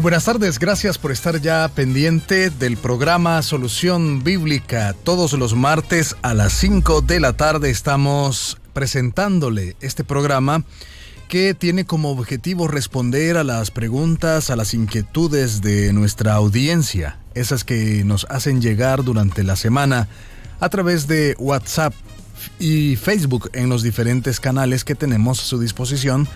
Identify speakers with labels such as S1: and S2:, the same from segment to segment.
S1: Muy buenas tardes, gracias por estar ya pendiente del programa Solución Bíblica. Todos los martes a las 5 de la tarde estamos presentándole este programa que tiene como objetivo responder a las preguntas, a las inquietudes de nuestra audiencia, esas que nos hacen llegar durante la semana a través de WhatsApp y Facebook en los diferentes canales que tenemos a su disposición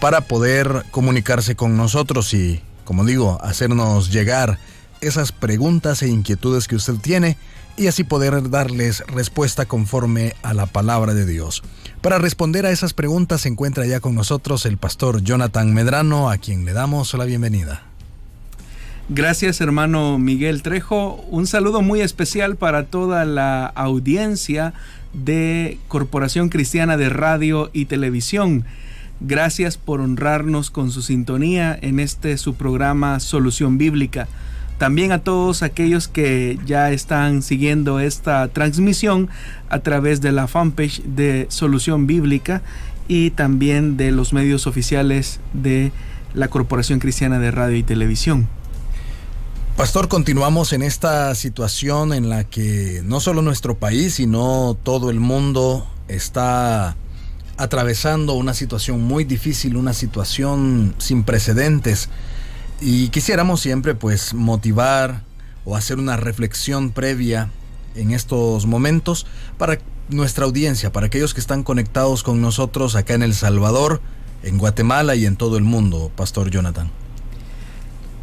S1: para poder comunicarse con nosotros y, como digo, hacernos llegar esas preguntas e inquietudes que usted tiene y así poder darles respuesta conforme a la palabra de Dios. Para responder a esas preguntas se encuentra ya con nosotros el pastor Jonathan Medrano, a quien le damos la bienvenida.
S2: Gracias hermano Miguel Trejo. Un saludo muy especial para toda la audiencia de Corporación Cristiana de Radio y Televisión. Gracias por honrarnos con su sintonía en este su programa Solución Bíblica. También a todos aquellos que ya están siguiendo esta transmisión a través de la fanpage de Solución Bíblica y también de los medios oficiales de la Corporación Cristiana de Radio y Televisión.
S1: Pastor, continuamos en esta situación en la que no solo nuestro país, sino todo el mundo está atravesando una situación muy difícil, una situación sin precedentes. Y quisiéramos siempre pues motivar o hacer una reflexión previa en estos momentos para nuestra audiencia, para aquellos que están conectados con nosotros acá en El Salvador, en Guatemala y en todo el mundo, Pastor Jonathan.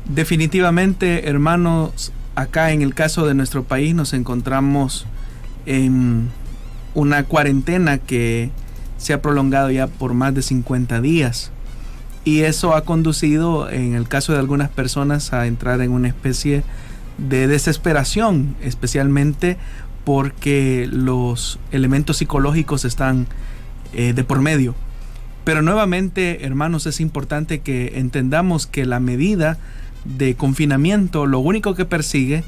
S2: Definitivamente, hermanos, acá en el caso de nuestro país nos encontramos en una cuarentena que se ha prolongado ya por más de 50 días. Y eso ha conducido, en el caso de algunas personas, a entrar en una especie de desesperación, especialmente porque los elementos psicológicos están eh, de por medio. Pero nuevamente, hermanos, es importante que entendamos que la medida de confinamiento lo único que persigue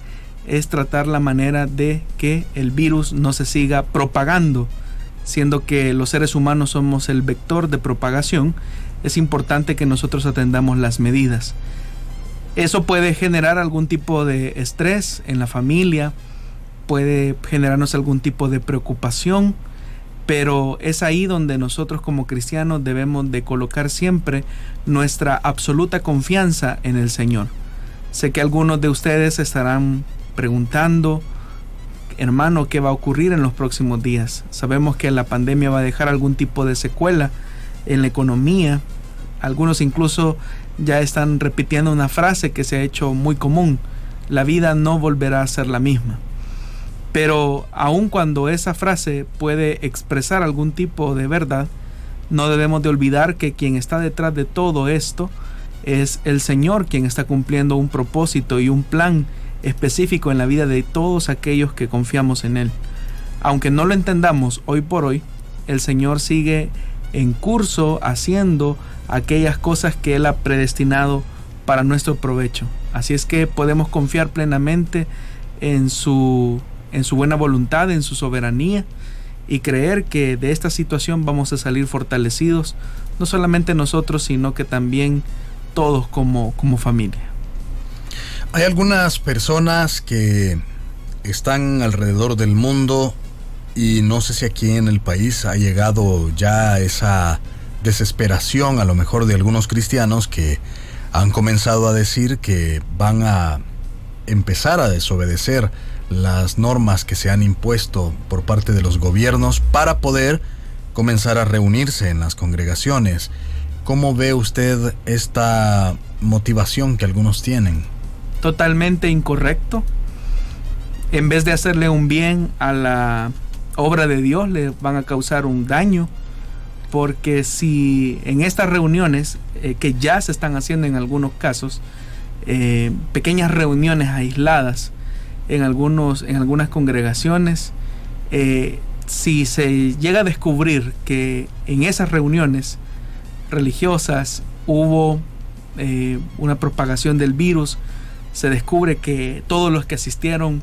S2: es tratar la manera de que el virus no se siga propagando siendo que los seres humanos somos el vector de propagación, es importante que nosotros atendamos las medidas. Eso puede generar algún tipo de estrés en la familia, puede generarnos algún tipo de preocupación, pero es ahí donde nosotros como cristianos debemos de colocar siempre nuestra absoluta confianza en el Señor. Sé que algunos de ustedes estarán preguntando, hermano, qué va a ocurrir en los próximos días. Sabemos que la pandemia va a dejar algún tipo de secuela en la economía. Algunos incluso ya están repitiendo una frase que se ha hecho muy común. La vida no volverá a ser la misma. Pero aun cuando esa frase puede expresar algún tipo de verdad, no debemos de olvidar que quien está detrás de todo esto es el Señor quien está cumpliendo un propósito y un plan específico en la vida de todos aquellos que confiamos en Él. Aunque no lo entendamos hoy por hoy, el Señor sigue en curso haciendo aquellas cosas que Él ha predestinado para nuestro provecho. Así es que podemos confiar plenamente en su, en su buena voluntad, en su soberanía y creer que de esta situación vamos a salir fortalecidos, no solamente nosotros, sino que también todos como, como familia.
S1: Hay algunas personas que están alrededor del mundo y no sé si aquí en el país ha llegado ya esa desesperación a lo mejor de algunos cristianos que han comenzado a decir que van a empezar a desobedecer las normas que se han impuesto por parte de los gobiernos para poder comenzar a reunirse en las congregaciones. ¿Cómo ve usted esta motivación que algunos tienen?
S2: Totalmente incorrecto. En vez de hacerle un bien a la obra de Dios, le van a causar un daño. Porque si en estas reuniones, eh, que ya se están haciendo en algunos casos, eh, pequeñas reuniones aisladas en, algunos, en algunas congregaciones, eh, si se llega a descubrir que en esas reuniones religiosas hubo una propagación del virus, se descubre que todos los que asistieron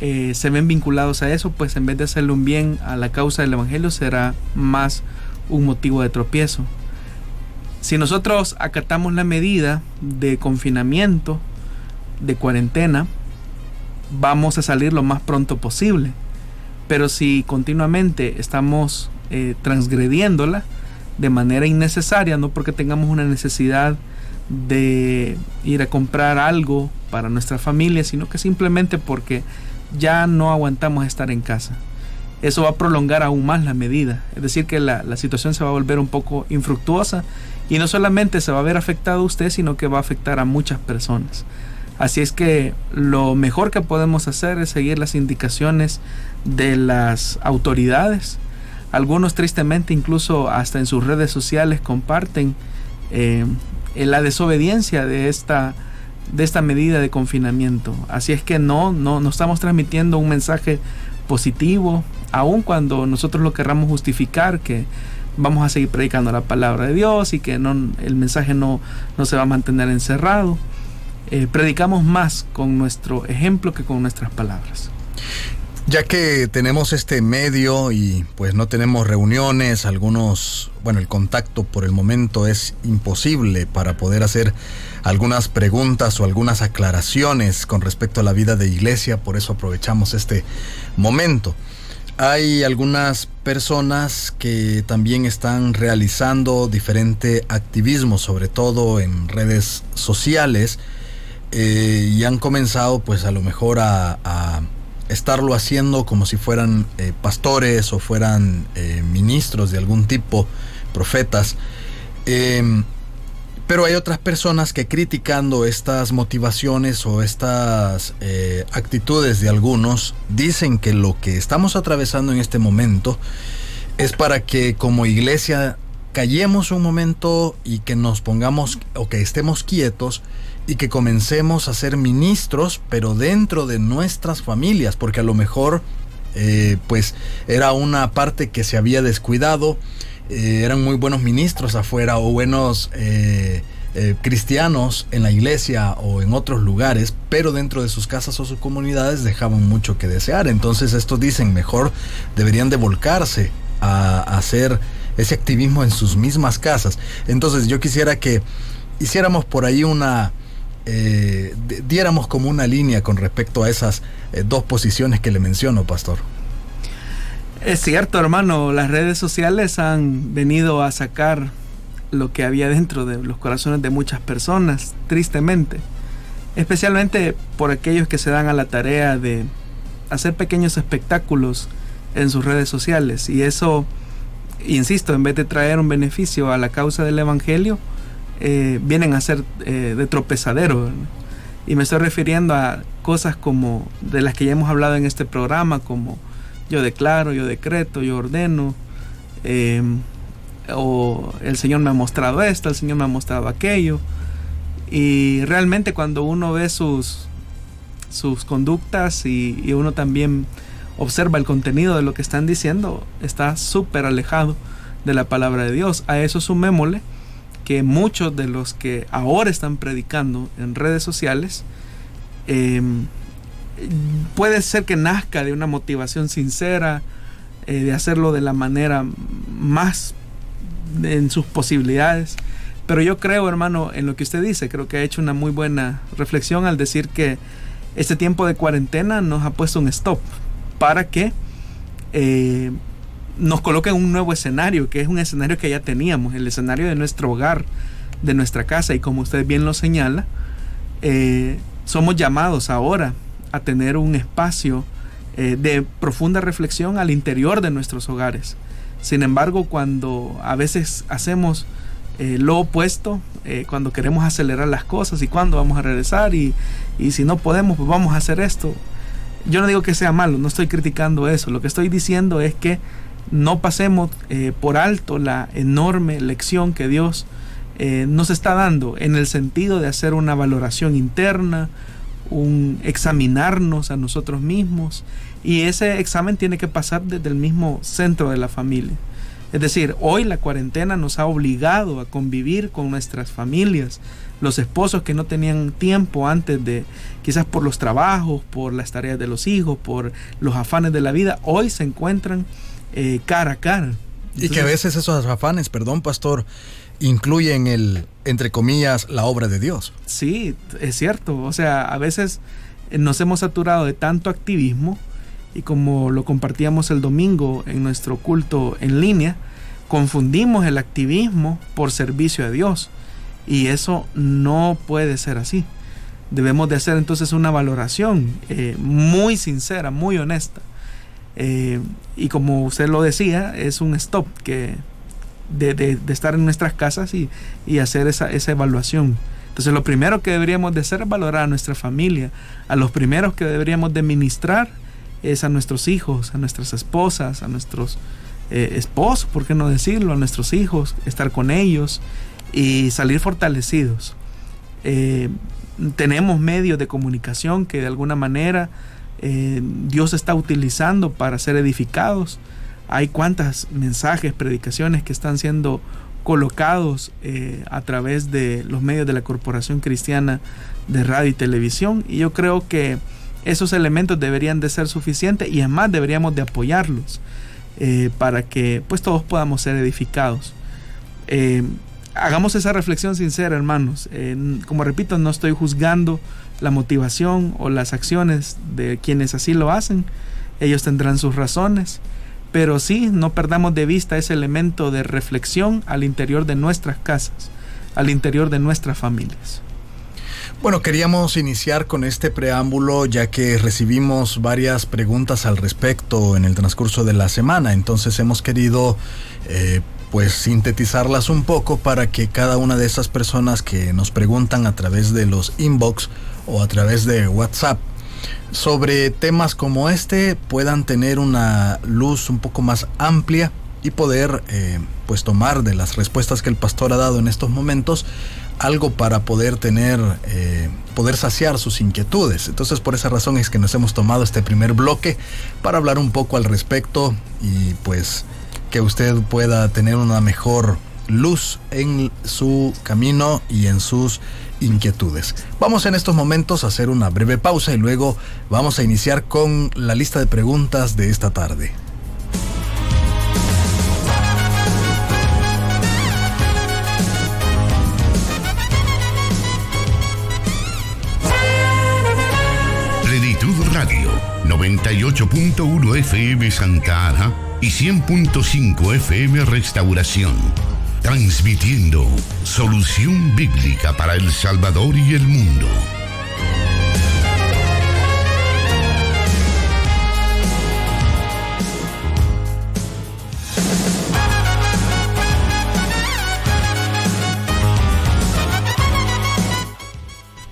S2: eh, se ven vinculados a eso, pues en vez de hacerle un bien a la causa del Evangelio será más un motivo de tropiezo. Si nosotros acatamos la medida de confinamiento, de cuarentena, vamos a salir lo más pronto posible. Pero si continuamente estamos eh, transgrediéndola de manera innecesaria, no porque tengamos una necesidad de ir a comprar algo para nuestra familia, sino que simplemente porque ya no aguantamos estar en casa. Eso va a prolongar aún más la medida. Es decir, que la, la situación se va a volver un poco infructuosa y no solamente se va a ver afectado a usted, sino que va a afectar a muchas personas. Así es que lo mejor que podemos hacer es seguir las indicaciones de las autoridades. Algunos tristemente incluso hasta en sus redes sociales comparten eh, la desobediencia de esta, de esta medida de confinamiento. Así es que no, no, no estamos transmitiendo un mensaje positivo, aun cuando nosotros lo querramos justificar que vamos a seguir predicando la palabra de Dios y que no, el mensaje no, no se va a mantener encerrado. Eh, predicamos más con nuestro ejemplo que con nuestras palabras.
S1: Ya que tenemos este medio y pues no tenemos reuniones, algunos, bueno, el contacto por el momento es imposible para poder hacer algunas preguntas o algunas aclaraciones con respecto a la vida de iglesia, por eso aprovechamos este momento. Hay algunas personas que también están realizando diferente activismo, sobre todo en redes sociales, eh, y han comenzado pues a lo mejor a, estarlo haciendo como si fueran eh, pastores o fueran eh, ministros de algún tipo, profetas. Em, pero hay otras personas que criticando estas motivaciones o estas actitudes de algunos dicen que lo que estamos atravesando en este momento es para que como iglesia callemos un momento y que nos pongamos o que estemos quietos y que comencemos a ser ministros, pero dentro de nuestras familias, porque a lo mejor eh, pues era una parte que se había descuidado, eh, eran muy buenos ministros afuera o buenos eh, cristianos en la iglesia o en otros lugares, pero dentro de sus casas o sus comunidades dejaban mucho que desear. Entonces estos dicen, mejor deberían de volcarse a hacer ese activismo en sus mismas casas. Entonces yo quisiera que hiciéramos por ahí una eh, diéramos como una línea con respecto a esas eh, dos posiciones que le menciono, pastor.
S2: Es cierto, hermano, las redes sociales han venido a sacar lo que había dentro de los corazones de muchas personas, tristemente. Especialmente por aquellos que se dan a la tarea de hacer pequeños espectáculos en sus redes sociales. Y eso, insisto, en vez de traer un beneficio a la causa del Evangelio, eh, vienen a ser eh, de tropezadero. Y me estoy refiriendo a cosas como de las que ya hemos hablado en este programa, como yo declaro, yo decreto, yo ordeno, em, o el Señor me ha mostrado esto, el Señor me ha mostrado aquello. Y realmente cuando uno ve sus, sus conductas y, y uno también observa el contenido de lo que están diciendo, está súper alejado de la palabra de Dios. A eso sumémosle que muchos de los que ahora están predicando en redes sociales em, puede ser que nazca de una motivación sincera, eh, de hacerlo de la manera más en sus posibilidades. Pero yo creo, hermano, en lo que usted dice, creo que ha hecho una muy buena reflexión al decir que este tiempo de cuarentena nos ha puesto un stop para que eh, nos coloca en un nuevo escenario, que es un escenario que ya teníamos, el escenario de nuestro hogar, de nuestra casa, y como usted bien lo señala, eh, somos llamados ahora a tener un espacio eh, de profunda reflexión al interior de nuestros hogares. Sin embargo, cuando a veces hacemos eh, lo opuesto, cuando queremos acelerar las cosas y cuando vamos a regresar y, y si no podemos, pues vamos a hacer esto. Yo no digo que sea malo, no estoy criticando eso, lo que estoy diciendo es que no pasemos eh, por alto la enorme lección que Dios eh, nos está dando en el sentido de hacer una valoración interna, un examinarnos a nosotros mismos y ese examen tiene que pasar desde el mismo centro de la familia. Es decir, hoy la cuarentena nos ha obligado a convivir con nuestras familias, los esposos que no tenían tiempo antes de, quizás por los trabajos, por las tareas de los hijos, por los afanes de la vida, hoy se encuentran eh, cara a cara.
S1: y que a veces esos afanes, perdón, pastor, incluyen el, entre comillas, la obra de Dios.
S2: Sí, es cierto. O sea, a veces nos hemos saturado de tanto activismo y como lo compartíamos el domingo en nuestro culto en línea, confundimos el activismo por servicio a Dios. Y eso no puede ser así. Debemos de hacer entonces una valoración eh, muy sincera, muy honesta. Eh, y como usted lo decía, es un stop que de, estar en nuestras casas y, hacer esa, evaluación. Entonces lo primero que deberíamos de hacer es valorar a nuestra familia. A los primeros que deberíamos de ministrar es a nuestros hijos, a nuestras esposas, a nuestros eh, esposos, ¿por qué no decirlo? A nuestros hijos, estar con ellos y salir fortalecidos. Eh, tenemos medios de comunicación que de alguna manera eh, Dios está utilizando para ser edificados. Hay cuantas mensajes, predicaciones que están siendo colocados a través de los medios de la Corporación Cristiana de Radio y Televisión y yo creo que esos elementos deberían de ser suficientes y además deberíamos de apoyarlos. Eh, para que pues todos podamos ser edificados. Eh, hagamos esa reflexión sincera, hermanos. como repito, no estoy juzgando la motivación o las acciones de quienes así lo hacen. Ellos tendrán sus razones. Pero sí, no perdamos de vista ese elemento de reflexión al interior de nuestras casas, al interior de nuestras familias.
S1: Bueno, queríamos iniciar con este preámbulo ya que recibimos varias preguntas al respecto en el transcurso de la semana, entonces hemos querido eh, pues sintetizarlas un poco para que cada una de esas personas que nos preguntan a través de los inbox o a través de WhatsApp sobre temas como este puedan tener una luz un poco más amplia y poder eh, pues tomar de las respuestas que el pastor ha dado en estos momentos algo para poder tener, eh, poder saciar sus inquietudes. Entonces por esa razón es que nos hemos tomado este primer bloque para hablar un poco al respecto y pues que usted pueda tener una mejor luz en su camino y en sus inquietudes. Vamos en estos momentos a hacer una breve pausa y luego vamos a iniciar con la lista de preguntas de esta tarde.
S3: Radio 98.1 FM Santa Ana y 100.5 FM Restauración. Transmitiendo solución bíblica para El Salvador y el mundo.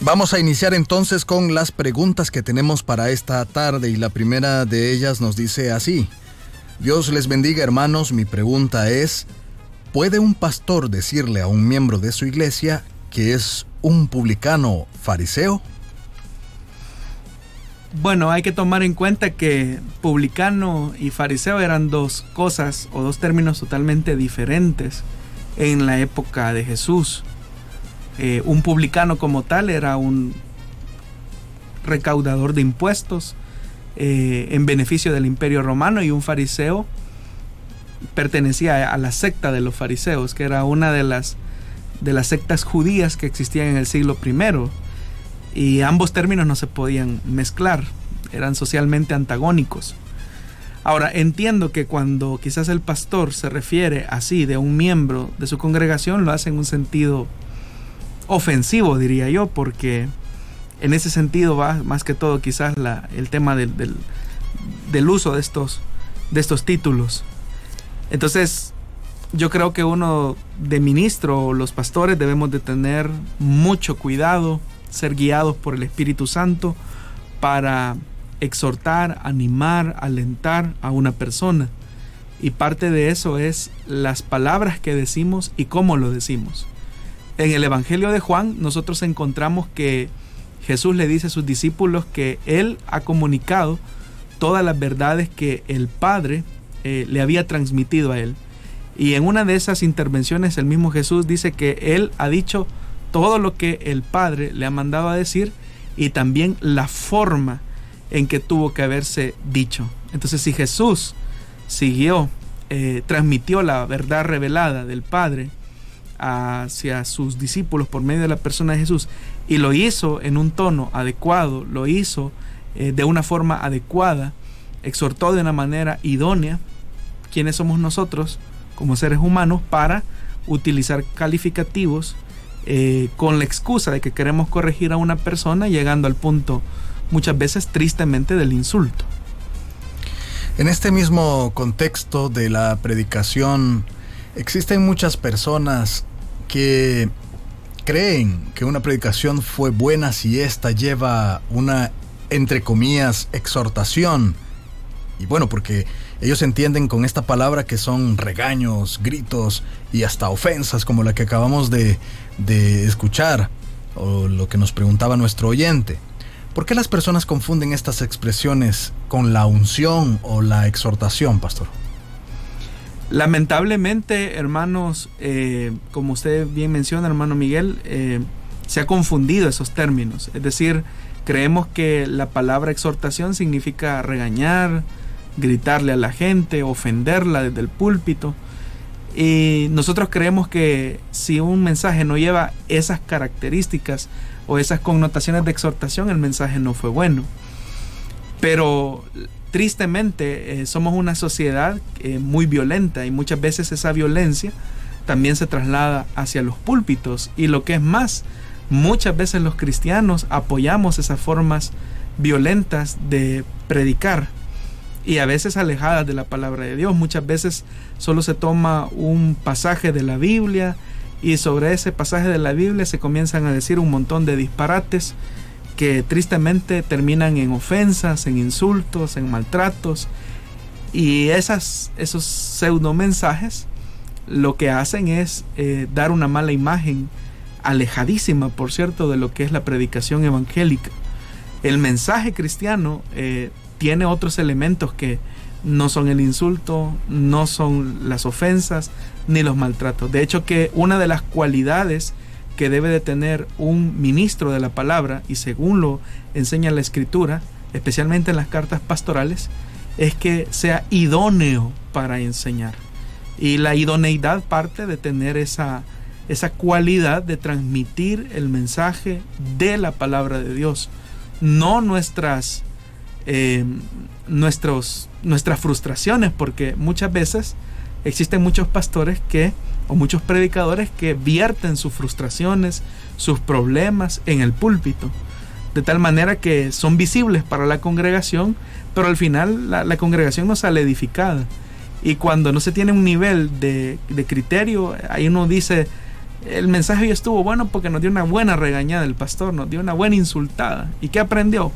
S1: Vamos a iniciar entonces con las preguntas que tenemos para esta tarde y la primera de ellas nos dice así. Dios les bendiga hermanos, mi pregunta es, ¿puede un pastor decirle a un miembro de su iglesia que es un publicano fariseo?
S2: Bueno, hay que tomar en cuenta que publicano y fariseo eran dos cosas o dos términos totalmente diferentes en la época de Jesús. Eh, un publicano como tal era un recaudador de impuestos eh, en beneficio del imperio romano y un fariseo pertenecía a la secta de los fariseos, que era una de las, de las sectas judías que existían en el siglo I. Y ambos términos no se podían mezclar, eran socialmente antagónicos. Ahora, entiendo que cuando quizás el pastor se refiere así de un miembro de su congregación, lo hace en un sentido ofensivo, diría yo, porque en ese sentido va más que todo quizás el tema del, del, uso de estos, de estos títulos. Entonces, yo creo que uno de ministro, los pastores, debemos de tener mucho cuidado, ser guiados por el Espíritu Santo para exhortar, animar, alentar a una persona. Y parte de eso es las palabras que decimos y cómo lo decimos. En el Evangelio de Juan nosotros encontramos que Jesús le dice a sus discípulos que Él ha comunicado todas las verdades que el Padre eh, le había transmitido a Él. Y en una de esas intervenciones el mismo Jesús dice que Él ha dicho todo lo que el Padre le ha mandado a decir y también la forma en que tuvo que haberse dicho. Entonces si Jesús siguió eh, transmitió la verdad revelada del Padre hacia sus discípulos por medio de la persona de Jesús y lo hizo en un tono adecuado, lo hizo eh, de una forma adecuada, exhortó de una manera idónea, ¿quiénes somos nosotros como seres humanos para utilizar calificativos eh, con la excusa de que queremos corregir a una persona llegando al punto muchas veces tristemente del insulto?
S1: En este mismo contexto de la predicación, existen muchas personas que creen que una predicación fue buena si ésta lleva una, entre comillas, exhortación. Y bueno, porque ellos entienden con esta palabra que son regaños, gritos y hasta ofensas como la que acabamos de, de escuchar o lo que nos preguntaba nuestro oyente. ¿Por qué las personas confunden estas expresiones con la unción o la exhortación, pastor?
S2: Lamentablemente, hermanos, eh, como usted bien menciona, hermano Miguel, eh, se ha confundido esos términos. Es decir, creemos que la palabra exhortación significa regañar, gritarle a la gente, ofenderla desde el púlpito. Y nosotros creemos que si un mensaje no lleva esas características o esas connotaciones de exhortación, el mensaje no fue bueno. Pero tristemente eh, somos una sociedad eh, muy violenta y muchas veces esa violencia también se traslada hacia los púlpitos y lo que es más, muchas veces los cristianos apoyamos esas formas violentas de predicar y a veces alejadas de la palabra de Dios. Muchas veces solo se toma un pasaje de la Biblia y sobre ese pasaje de la Biblia se comienzan a decir un montón de disparates que tristemente terminan en ofensas, en insultos, en maltratos. Y esas, esos pseudo mensajes lo que hacen es eh, dar una mala imagen, alejadísima, por cierto, de lo que es la predicación evangélica. El mensaje cristiano eh, tiene otros elementos que no son el insulto, no son las ofensas, ni los maltratos. De hecho que una de las cualidades que debe de tener un ministro de la palabra, y según lo enseña la escritura, especialmente en las cartas pastorales, es que sea idóneo para enseñar. Y la idoneidad parte de tener esa, esa cualidad de transmitir el mensaje de la palabra de Dios, no nuestras, eh, nuestros, nuestras frustraciones, porque muchas veces existen muchos pastores que o muchos predicadores que vierten sus frustraciones, sus problemas en el púlpito, de tal manera que son visibles para la congregación, pero al final la, congregación no sale edificada. Y cuando no se tiene un nivel de, de criterio, ahí uno dice, el mensaje ya estuvo bueno porque nos dio una buena regañada el pastor, nos dio una buena insultada. ¿Y qué aprendió?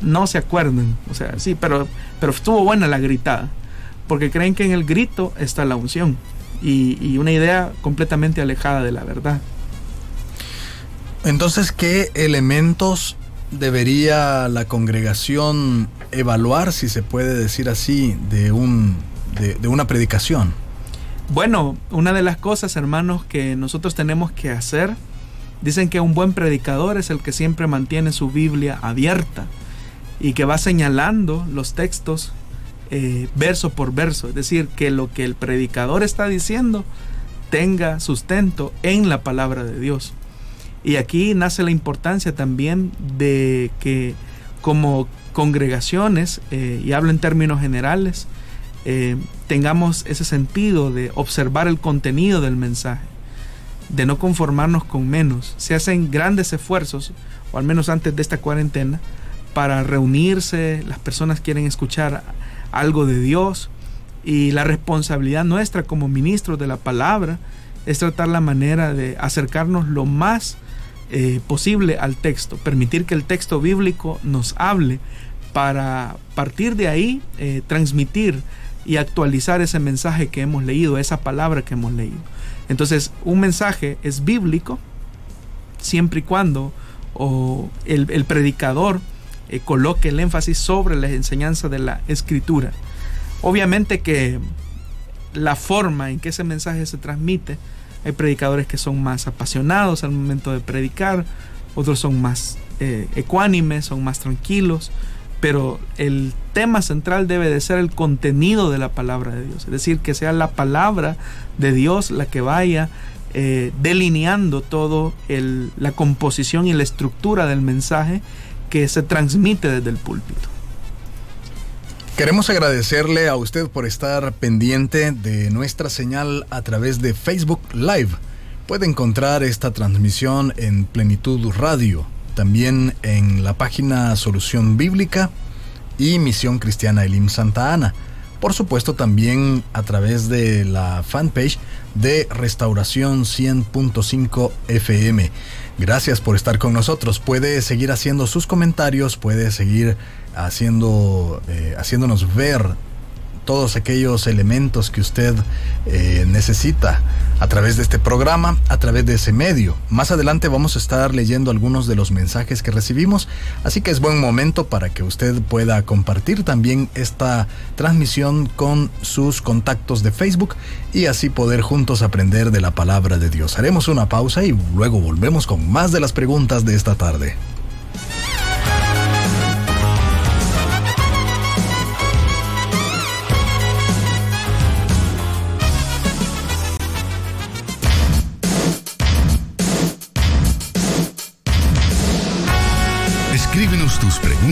S2: No se acuerdan. O sea, sí, pero, pero estuvo buena la gritada. Porque creen que en el grito está la unción y, una idea completamente alejada de la verdad.
S1: Entonces, ¿qué elementos debería la congregación evaluar, si se puede decir así, de, un, de, una predicación?
S2: Bueno, una de las cosas, hermanos, que nosotros tenemos que hacer, dicen que un buen predicador es el que siempre mantiene su Biblia abierta y que va señalando los textos eh, verso por verso, es decir, que lo que el predicador está diciendo tenga sustento en la palabra de Dios. Y aquí nace la importancia también de que como congregaciones, eh, y hablo en términos generales, eh, tengamos ese sentido de observar el contenido del mensaje, de no conformarnos con menos. Se hacen grandes esfuerzos, o al menos antes de esta cuarentena, para reunirse, las personas quieren escuchar algo de Dios y la responsabilidad nuestra como ministros de la palabra es tratar la manera de acercarnos lo más eh, posible al texto, permitir que el texto bíblico nos hable para partir de ahí eh, transmitir y actualizar ese mensaje que hemos leído, esa palabra que hemos leído. Entonces, un mensaje es bíblico siempre y cuando el predicador eh, coloque el énfasis sobre la enseñanza de la escritura. Obviamente que la forma en que ese mensaje se transmite, hay predicadores que son más apasionados al momento de predicar, otros son más eh, ecuánimes, son más tranquilos, pero el tema central debe de ser el contenido de la palabra de Dios, es decir, que sea la palabra de Dios la que vaya eh, delineando todo la composición y la estructura del mensaje que se transmite desde el púlpito.
S1: Queremos agradecerle a usted por estar pendiente de nuestra señal a través de Facebook Live. Puede encontrar esta transmisión en Plenitud Radio también en la página Solución Bíblica y Misión Cristiana Elim Santa Ana. Por supuesto también a través de la fanpage de Restauración 100.5 FM. Gracias por estar con nosotros. Puede seguir haciendo sus comentarios, puede seguir haciendo, eh, haciéndonos ver todos aquellos elementos que usted eh, necesita a través de este programa, a través de ese medio. Más adelante vamos a estar leyendo algunos de los mensajes que recibimos, así que es buen momento para que usted pueda compartir también esta transmisión con sus contactos de Facebook y así poder juntos aprender de la palabra de Dios. Haremos una pausa y luego volvemos con más de las preguntas de esta tarde.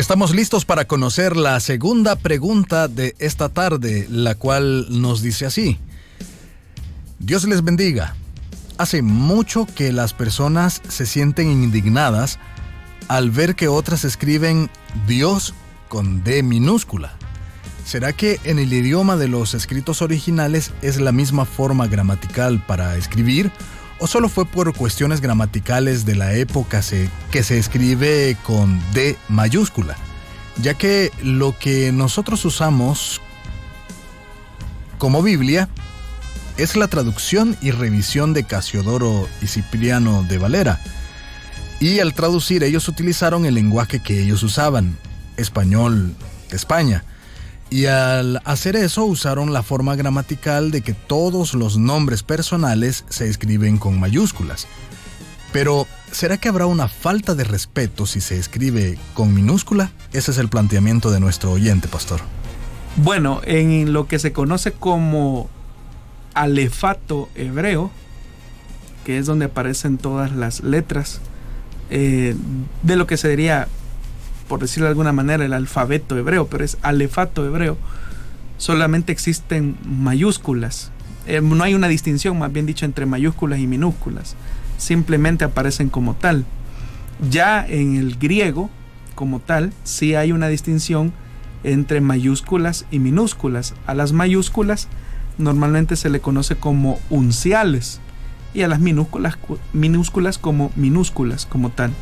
S1: Estamos listos para conocer la segunda pregunta de esta tarde, la cual nos dice así. Dios les bendiga. Hace mucho que las personas se sienten indignadas al ver que otras escriben Dios con D minúscula. ¿Será que en el idioma de los escritos originales es la misma forma gramatical para escribir o solo fue por cuestiones gramaticales de la época que se escribe con D mayúscula, ya que lo que nosotros usamos como Biblia es la traducción y revisión de Casiodoro y Cipriano de Valera. Y al traducir ellos utilizaron el lenguaje que ellos usaban, español de España. Y al hacer eso usaron la forma gramatical de que todos los nombres personales se escriben con mayúsculas. Pero, ¿será que habrá una falta de respeto si se escribe con minúscula? Ese es el planteamiento de nuestro oyente, pastor.
S2: Bueno, en lo que se conoce como alefato hebreo, que es donde aparecen todas las letras eh, de lo que se diría por decirlo de alguna manera, el alfabeto hebreo, pero es alefato hebreo, solamente existen mayúsculas. Eh, no hay una distinción, más bien dicho, entre mayúsculas y minúsculas. Simplemente aparecen como tal. Ya en el griego, como tal, sí hay una distinción entre mayúsculas y minúsculas. A las mayúsculas normalmente se le conoce como unciales y a las minúsculas, minúsculas como minúsculas, como tal.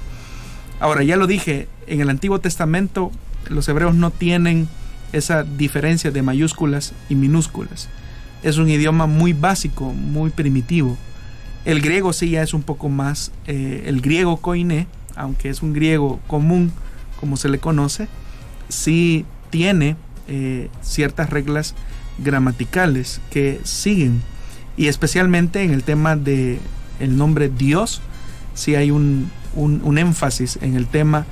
S2: Ahora, ya lo dije, en el Antiguo Testamento los hebreos no tienen esa diferencia de mayúsculas y minúsculas. Es un idioma muy básico, muy primitivo. El griego sí ya es un poco más, eh, el griego koiné, aunque es un griego común como se le conoce, sí tiene eh, ciertas reglas gramaticales que siguen. Y especialmente en el tema de nombre Dios, sí hay un, un, énfasis en el tema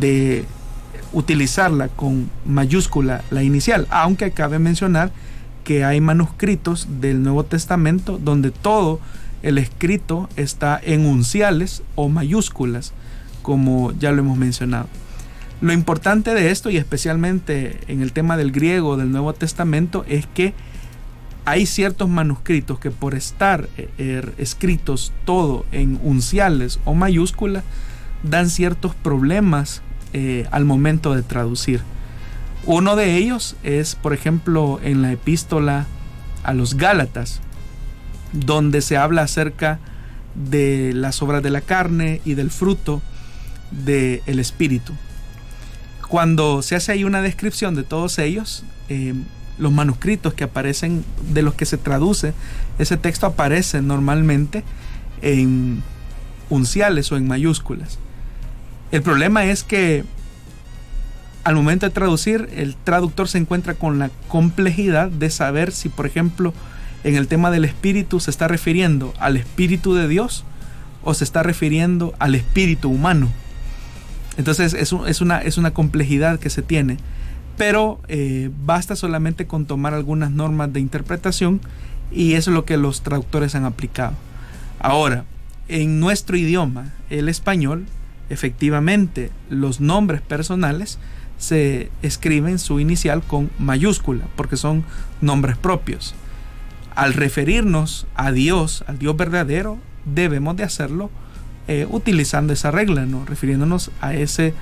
S2: de utilizarla con mayúscula la inicial, aunque cabe mencionar que hay manuscritos del Nuevo Testamento donde todo el escrito está en unciales o mayúsculas, como ya lo hemos mencionado. Lo importante de esto, y especialmente en el tema del griego del Nuevo Testamento, es que hay ciertos manuscritos que por estar eh, er, escritos todo en unciales o mayúsculas, dan ciertos problemas eh, al momento de traducir. Uno de ellos es, por ejemplo, en la epístola a los Gálatas, donde se habla acerca de las obras de la carne y del fruto del Espíritu. Cuando se hace ahí una descripción de todos ellos, eh, los manuscritos que aparecen, de los que se traduce, ese texto aparece normalmente en unciales o en mayúsculas. El problema es que al momento de traducir, el traductor se encuentra con la complejidad de saber si, por ejemplo, en el tema del espíritu se está refiriendo al espíritu de Dios o se está refiriendo al espíritu humano. Entonces es, una, es una complejidad que se tiene, pero eh, basta solamente con tomar algunas normas de interpretación y eso es lo que los traductores han aplicado. Ahora, en nuestro idioma, el español, efectivamente, los nombres personales se escriben su inicial con mayúscula, porque son nombres propios. Al referirnos a Dios, al Dios verdadero, debemos de hacerlo eh, utilizando esa regla, ¿no? refiriéndonos a ese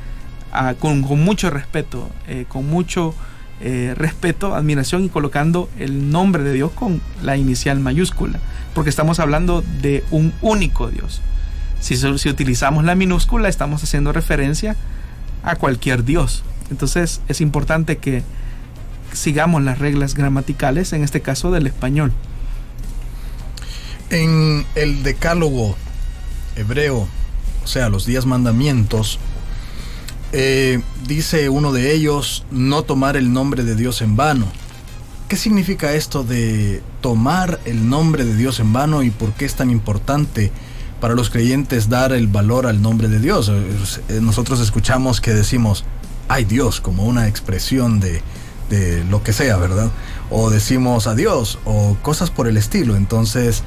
S2: con, mucho respeto, eh, con mucho eh, respeto, admiración y colocando el nombre de Dios con la inicial mayúscula, porque estamos hablando de un único Dios. Si, si utilizamos la minúscula, estamos haciendo referencia a cualquier Dios. Entonces es importante que sigamos las reglas gramaticales, en este caso del español.
S1: En el decálogo hebreo, o sea, los diez mandamientos, eh, dice uno de ellos, no tomar el nombre de Dios en vano. ¿Qué significa esto de tomar el nombre de Dios en vano y por qué es tan importante para los creyentes dar el valor al nombre de Dios? Eh, nosotros escuchamos que decimos, ay Dios, como una expresión de, lo que sea, ¿verdad? O decimos adiós o cosas por el estilo. Entonces,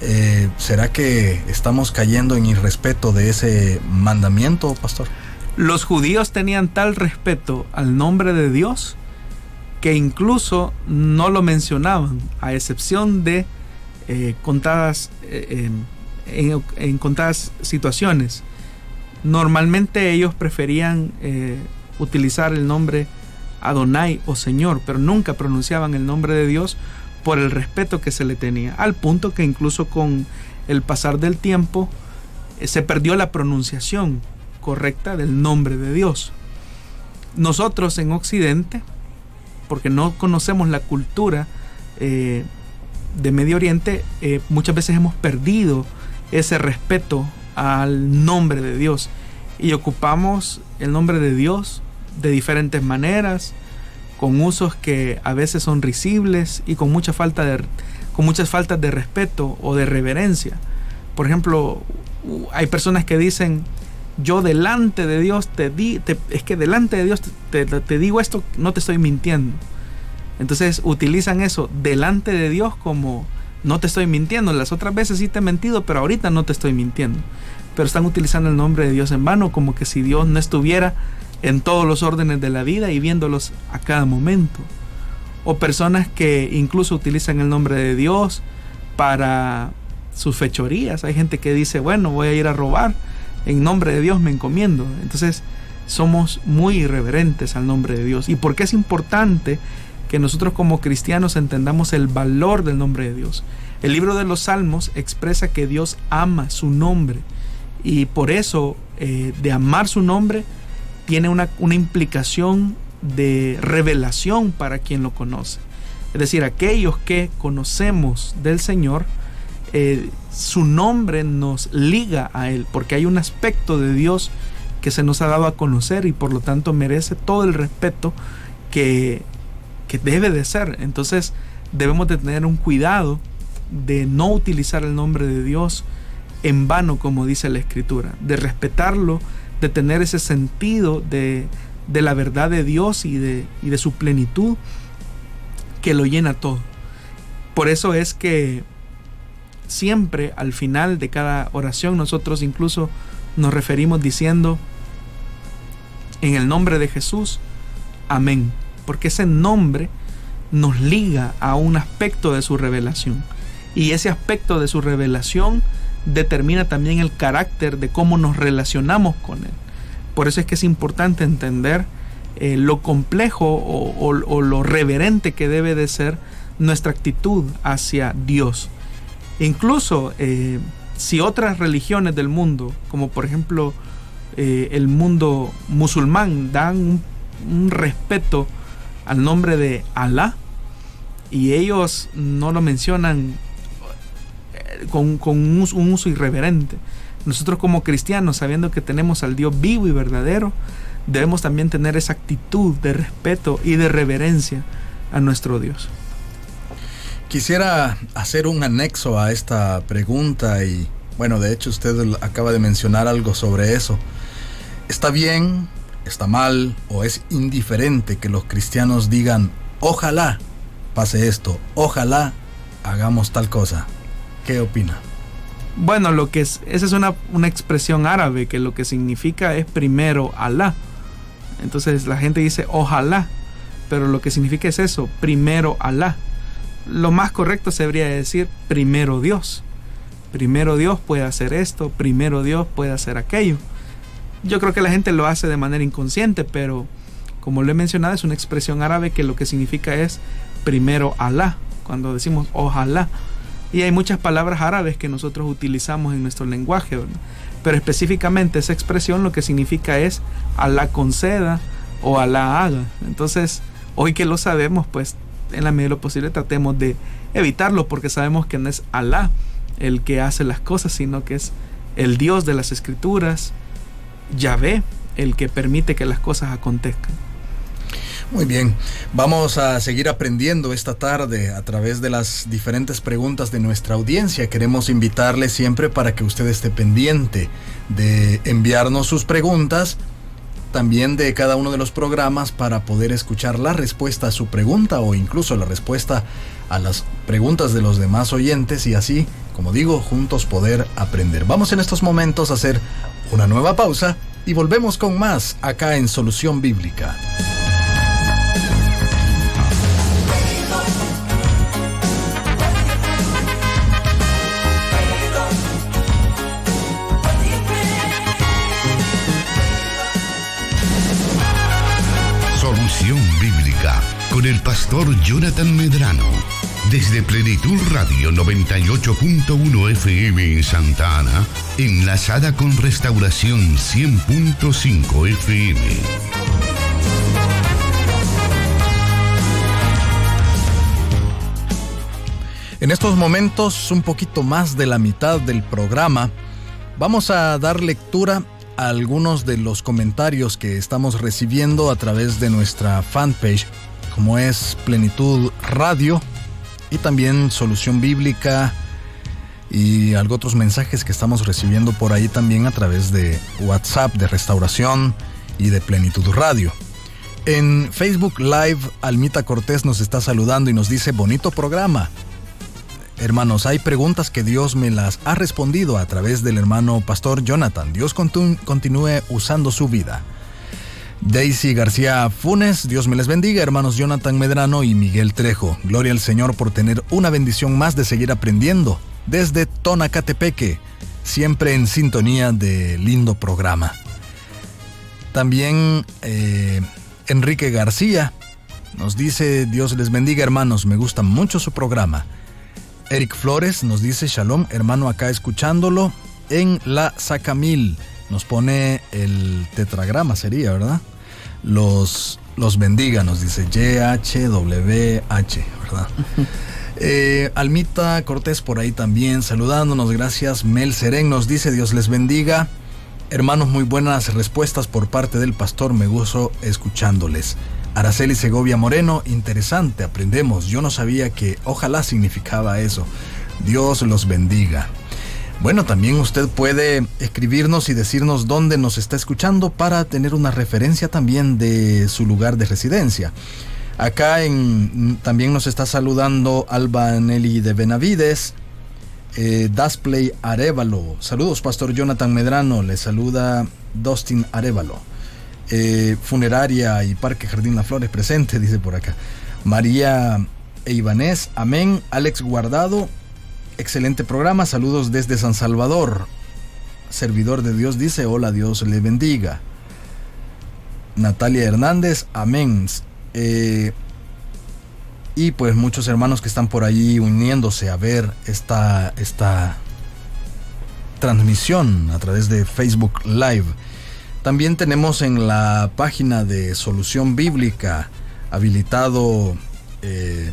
S1: eh, ¿será que estamos cayendo en irrespeto de ese mandamiento, pastor?
S2: Los judíos tenían tal respeto al nombre de Dios que incluso no lo mencionaban, a excepción de eh, contadas, en, contadas situaciones. Normalmente ellos preferían utilizar el nombre Adonai o Señor, pero nunca pronunciaban el nombre de Dios por el respeto que se le tenía, al punto que incluso con el pasar del tiempo eh, se perdió la pronunciación correcta del nombre de Dios. Nosotros en Occidente, porque no conocemos la cultura eh, de Medio Oriente, eh, muchas veces hemos perdido ese respeto al nombre de Dios y ocupamos el nombre de Dios de diferentes maneras, con usos que a veces son risibles y con mucha falta de con muchas faltas de respeto o de reverencia. Por ejemplo, hay personas que dicen, yo delante de Dios te di, es que delante de Dios te, te, digo esto, no te estoy mintiendo. Entonces utilizan eso delante de Dios como no te estoy mintiendo. Las otras veces sí te he mentido, pero ahorita no te estoy mintiendo. Pero están utilizando el nombre de Dios en vano como que si Dios no estuviera en todos los órdenes de la vida y viéndolos a cada momento. O personas que incluso utilizan el nombre de Dios para sus fechorías. Hay gente que dice, bueno, voy a ir a robar, en nombre de Dios me encomiendo. Entonces somos muy irreverentes al nombre de Dios. ¿Y por qué es importante que nosotros como cristianos entendamos el valor del nombre de Dios? El libro de los Salmos expresa que Dios ama su nombre y por eso eh, de amar su nombre tiene una, implicación de revelación para quien lo conoce. Es decir, aquellos que conocemos del Señor, eh, su nombre nos liga a Él, porque hay un aspecto de Dios que se nos ha dado a conocer y por lo tanto merece todo el respeto que, que debe de ser. Entonces debemos de tener un cuidado de no utilizar el nombre de Dios en vano, como dice la Escritura, de respetarlo, de tener ese sentido de, la verdad de Dios y de, y de su plenitud que lo llena todo. Por eso es que siempre al final de cada oración nosotros incluso nos referimos diciendo en el nombre de Jesús, amén. Porque ese nombre nos liga a un aspecto de su revelación. Y ese aspecto de su revelación determina también el carácter de cómo nos relacionamos con Él. Por eso es que es importante entender eh, lo complejo o, lo reverente que debe de ser nuestra actitud hacia Dios. Incluso eh, si otras religiones del mundo, como por ejemplo eh, el mundo musulmán, dan un, respeto al nombre de Alá, y ellos no lo mencionan eh, con, un, uso, irreverente. Nosotros como cristianos, sabiendo que tenemos al Dios vivo y verdadero, debemos también tener esa actitud de respeto y de reverencia a nuestro Dios.
S1: Quisiera hacer un anexo a esta pregunta y bueno, de hecho usted acaba de mencionar algo sobre eso. ¿Está bien, está mal o es indiferente que los cristianos digan, ojalá pase esto, ojalá hagamos tal cosa. ¿Qué opina?
S2: Bueno, lo que es, esa es una, una expresión árabe que lo que significa es primero Alá. Entonces la gente dice ojalá, pero lo que significa es eso, primero Alá. Lo más correcto se debería decir primero Dios. Primero Dios puede hacer esto, primero Dios puede hacer aquello. Yo creo que la gente lo hace de manera inconsciente, pero como lo he mencionado, es una expresión árabe que lo que significa es primero Alá, cuando decimos ojalá. Y hay muchas palabras árabes que nosotros utilizamos en nuestro lenguaje, pero específicamente esa expresión lo que significa es Alá conceda o Alá haga. Entonces, hoy que lo sabemos, pues en la medida de lo posible tratemos de evitarlo porque sabemos que no es Alá el que hace las cosas, sino que es el Dios de las escrituras, Yahvé, el que permite que las cosas acontezcan.
S1: Muy bien, vamos a seguir aprendiendo esta tarde a través de las diferentes preguntas de nuestra audiencia. Queremos invitarle siempre para que usted esté pendiente de enviarnos sus preguntas, también de cada uno de los programas para poder escuchar la respuesta a su pregunta o incluso la respuesta a las preguntas de los demás oyentes y así, como digo, juntos poder aprender. Vamos en estos momentos a hacer una nueva pausa y volvemos con más acá en Solución Bíblica.
S3: con el pastor Jonathan Medrano. Desde Plenitud Radio 98.1 FM en Santa Ana, enlazada con Restauración 100.5 FM.
S1: En estos momentos, un poquito más de la mitad del programa, vamos a dar lectura a algunos de los comentarios que estamos recibiendo a través de nuestra fanpage como es Plenitud Radio también Solución Bíblica y algo otros mensajes que estamos recibiendo por ahí también a través de WhatsApp de Restauración y de Plenitud Radio. En Facebook Live, Almita Cortés nos está saludando y nos dice, bonito programa. Hermanos, hay preguntas que Dios me las ha respondido a través del hermano Pastor Jonathan. Dios continúe usando su vida. Daisy García Funes, Dios me les bendiga, hermanos Jonathan Medrano y Miguel Trejo. Gloria al Señor por tener una bendición más de seguir aprendiendo desde Tonacatepeque, siempre en sintonía de lindo programa. También eh, Enrique García nos dice, Dios les bendiga hermanos, me gusta mucho su programa. Eric Flores nos dice, Shalom, hermano acá escuchándolo en la Sacamil. Nos pone el tetragrama, sería, ¿verdad? los, los bendiga, nos dice YHWH, ¿verdad? Eh, Almita Cortés por ahí también saludándonos, gracias. Mel Seren nos dice Dios les bendiga. Hermanos, muy buenas respuestas por parte del pastor, me gozo escuchándoles. Araceli Segovia Moreno, interesante, aprendemos. Yo no sabía que ojalá significaba eso. Dios los bendiga. Bueno, también usted puede escribirnos y decirnos dónde nos está escuchando para tener una referencia también de su lugar de residencia. Acá en, también nos está saludando Alba Nelly de Benavides, eh, Dasplay Arevalo. Saludos, Pastor Jonathan Medrano. Le saluda Dustin Arevalo. Eh, funeraria y Parque Jardín La Flores presente, dice por acá. María e amén. Alex Guardado, Excelente programa, saludos desde San Salvador. Servidor de Dios dice, hola, Dios le bendiga. Natalia Hernández, amén. Eh, y pues muchos hermanos que están por allí uniéndose a ver esta, esta transmisión a través de Facebook Live. También tenemos en la página de Solución Bíblica habilitado eh,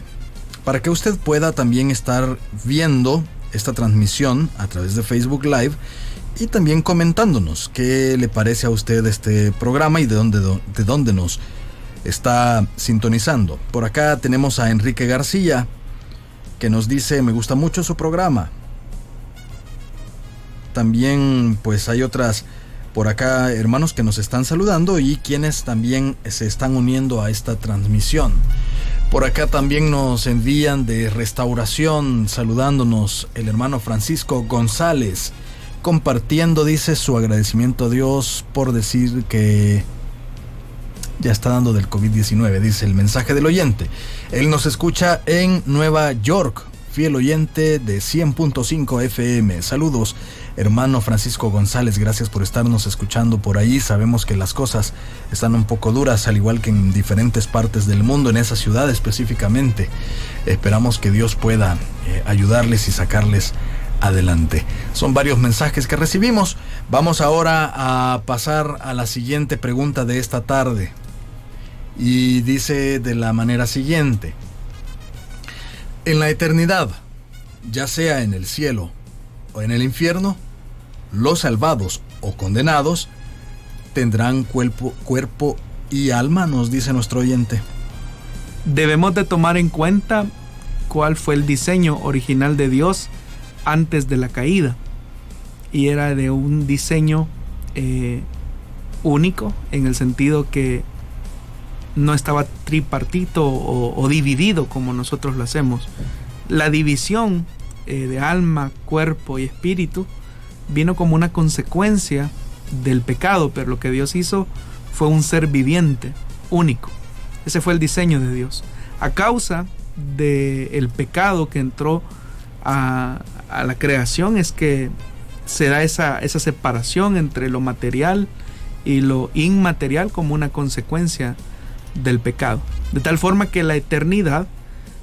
S1: para que usted pueda también estar viendo esta transmisión a través de Facebook Live y también comentándonos qué le parece a usted este programa y de dónde, de dónde nos está sintonizando. Por acá tenemos a Enrique García que nos dice me gusta mucho su programa. También pues hay otras por acá hermanos que nos están saludando y quienes también se están uniendo a esta transmisión. Por acá también nos envían de restauración saludándonos el hermano Francisco González, compartiendo, dice, su agradecimiento a Dios por decir que ya está dando del COVID-19, dice el mensaje del oyente. Él nos escucha en Nueva York, fiel oyente de 100.5 FM. Saludos hermano Francisco González, gracias por estarnos escuchando por ahí. Sabemos que las cosas están un poco duras, al igual que en diferentes partes del mundo, en esa ciudad específicamente. Esperamos que Dios pueda eh, ayudarles y sacarles adelante. Son varios mensajes que recibimos. Vamos ahora a pasar a la siguiente pregunta de esta tarde. Y dice de la manera siguiente. En la eternidad, ya sea en el cielo o en el infierno, los salvados o condenados tendrán cuerpo, cuerpo y alma, nos dice nuestro oyente.
S2: Debemos de tomar en cuenta cuál fue el diseño original de Dios antes de la caída. Y era de un diseño eh, único en el sentido que no estaba tripartito o, dividido como nosotros lo hacemos. La división eh, de alma, cuerpo y espíritu vino como una consecuencia del pecado, pero lo que Dios hizo fue un ser viviente, único. Ese fue el diseño de Dios. A causa del pecado que entró a, la creación es que se da esa, esa separación entre lo material y lo inmaterial como una consecuencia del pecado. De tal forma que la eternidad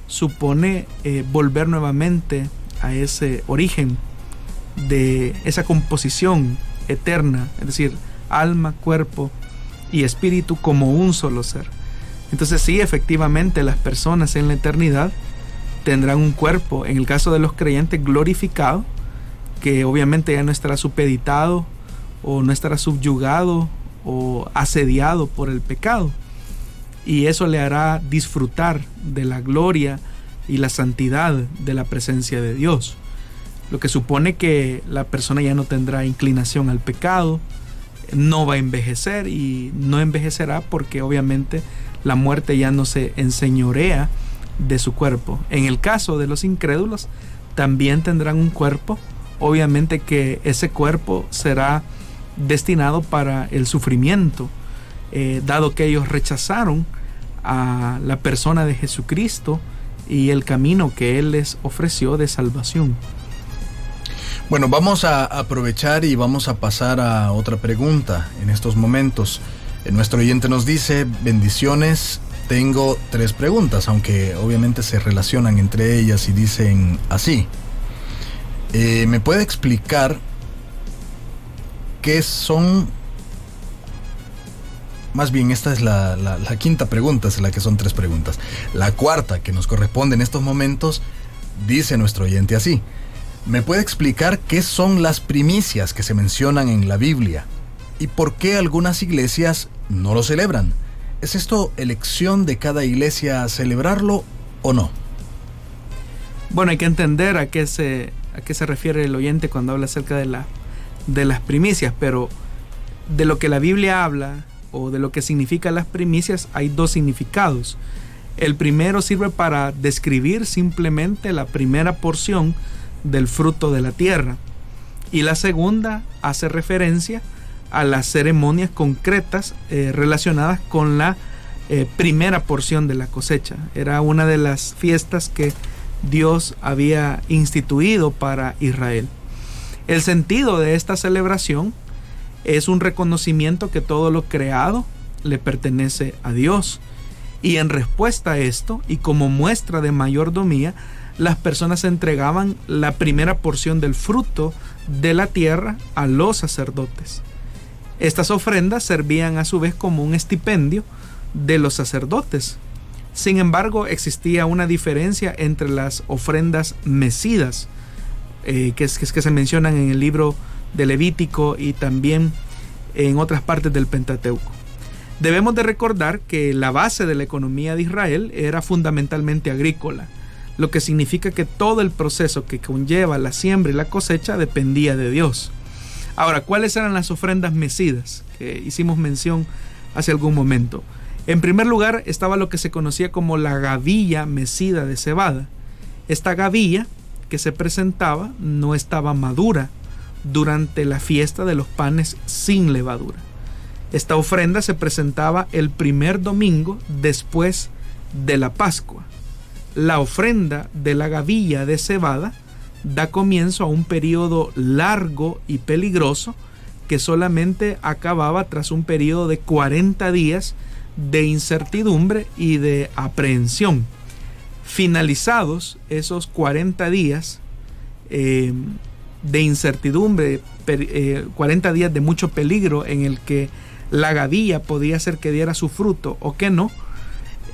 S2: supone eh, volver nuevamente a ese origen de esa composición eterna, es decir, alma, cuerpo y espíritu como un solo ser. Entonces sí, efectivamente las personas en la eternidad tendrán un cuerpo, en el caso de los creyentes, glorificado, que obviamente ya no estará supeditado o no estará subyugado o asediado por el pecado. Y eso le hará disfrutar de la gloria y la santidad de la presencia de Dios lo que supone que la persona ya no tendrá inclinación al pecado, no va a envejecer y no envejecerá porque obviamente la muerte ya no se enseñorea de su cuerpo. En el caso de los incrédulos, también tendrán un cuerpo, obviamente que ese cuerpo será destinado para el sufrimiento, eh, dado que ellos rechazaron a la persona de Jesucristo y el camino que Él les ofreció de salvación.
S1: Bueno, vamos a aprovechar y vamos a pasar a otra pregunta en estos momentos. Eh, nuestro oyente nos dice, bendiciones, tengo tres preguntas, aunque obviamente se relacionan entre ellas y dicen así. Eh, ¿Me puede explicar qué son... Más bien, esta es la, quinta pregunta, es la que son tres preguntas. La cuarta que nos corresponde en estos momentos, dice nuestro oyente así. ¿Me puede explicar qué son las primicias que se mencionan en la Biblia y por qué algunas iglesias no lo celebran? ¿Es esto elección de cada iglesia celebrarlo o no?
S2: Bueno, hay que entender a qué se, a qué se refiere el oyente cuando habla acerca de, la, de las primicias, pero de lo que la Biblia habla o de lo que significa las primicias hay dos significados. El primero sirve para describir simplemente la primera porción del fruto de la tierra. Y la segunda hace referencia a las ceremonias concretas eh, relacionadas con la eh, primera porción de la cosecha. Era una de las fiestas que Dios había instituido para Israel. El sentido de esta celebración es un reconocimiento que todo lo creado le pertenece a Dios. Y en respuesta a esto, y como muestra de mayordomía, las personas entregaban la primera porción del fruto de la tierra a los sacerdotes. Estas ofrendas servían a su vez como un estipendio de los sacerdotes. Sin embargo, existía una diferencia entre las ofrendas mesidas, eh, que, es, que se mencionan en el libro de Levítico y también en otras partes del Pentateuco. Debemos de recordar que la base de la economía de Israel era fundamentalmente agrícola, lo que significa que todo el proceso que conlleva la siembra y la cosecha dependía de Dios. Ahora, ¿cuáles eran las ofrendas mesidas que hicimos mención hace algún momento? En primer lugar estaba lo que se conocía como la gavilla mecida de cebada. Esta gavilla que se presentaba no estaba madura durante la fiesta de los panes sin levadura. Esta ofrenda se presentaba el primer domingo después de la Pascua. La ofrenda de la gavilla de cebada da comienzo a un periodo largo y peligroso que solamente acababa tras un periodo de 40 días de incertidumbre y de aprehensión. Finalizados esos 40 días eh, de incertidumbre, 40 eh, días de mucho peligro en el que la gavilla podía ser que diera su fruto o que no,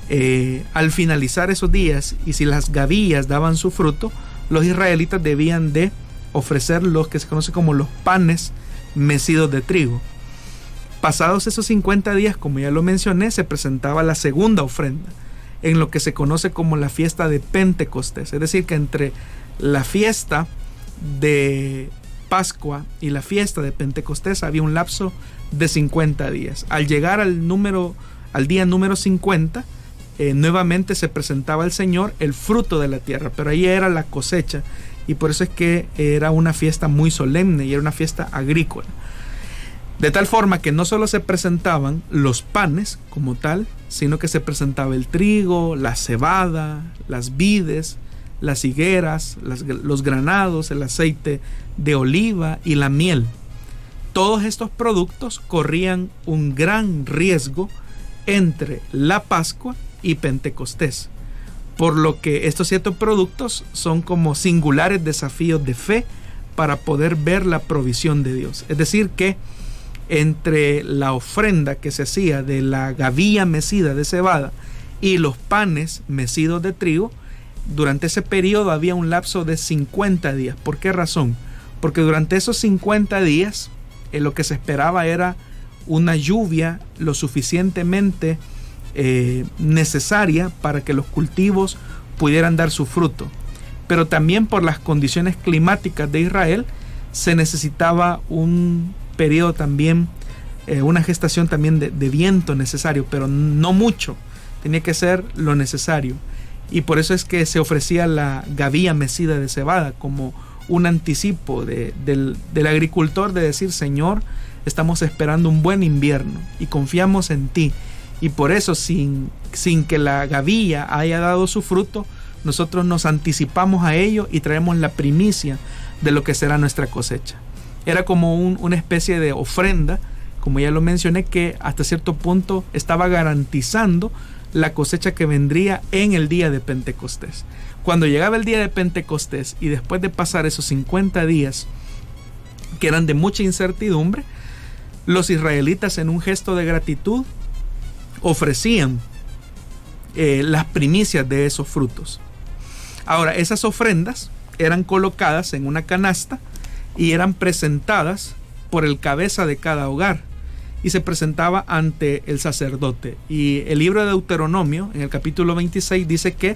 S2: eh, al finalizar esos días y si las gavillas daban su fruto, los israelitas debían de ofrecer los que se conoce como los panes mecidos de trigo. Pasados esos 50 días, como ya lo mencioné, se presentaba la segunda ofrenda, en lo que se conoce como la fiesta de Pentecostés. Es decir, que entre la fiesta de Pascua y la fiesta de Pentecostés había un lapso de 50 días. Al llegar al número al día número 50, eh, nuevamente se presentaba al Señor el fruto de la tierra, pero ahí era la cosecha y por eso es que era una fiesta muy solemne y era una fiesta agrícola. De tal forma que no solo se presentaban los panes como tal, sino que se presentaba el trigo, la cebada, las vides, las higueras, los granados, el aceite de oliva y la miel. Todos estos productos corrían un gran riesgo entre la Pascua y Pentecostés, por lo que estos siete productos son como singulares desafíos de fe para poder ver la provisión de Dios. Es decir, que entre la ofrenda que se hacía de la gavilla mecida de cebada y los panes mecidos de trigo, durante ese periodo había un lapso de 50 días. ¿Por qué razón? Porque durante esos 50 días eh, lo que se esperaba era una lluvia lo suficientemente eh, necesaria para que los cultivos pudieran dar su fruto. Pero también por las condiciones climáticas de Israel se necesitaba un periodo también, eh, una gestación también de viento necesario, pero no mucho. Tenía que ser lo necesario y por eso es que se ofrecía la gavilla mecida de cebada como un anticipo del, agricultor de decir, Señor, estamos esperando un buen invierno y confiamos en ti. Y por eso, sin, sin que la gavilla haya dado su fruto, nosotros nos anticipamos a ello y traemos la primicia de lo que será nuestra cosecha. Era como una especie de ofrenda, como ya lo mencioné, que hasta cierto punto estaba garantizando la cosecha que vendría en el día de Pentecostés. Cuando llegaba el día de Pentecostés y después de pasar esos 50 días que eran de mucha incertidumbre, los israelitas en un gesto de gratitud ofrecían eh, las primicias de esos frutos. Ahora, esas ofrendas eran colocadas en una canasta y eran presentadas por el cabeza de cada hogar y se presentaba ante el sacerdote. Y el libro de Deuteronomio, en el capítulo 26, dice que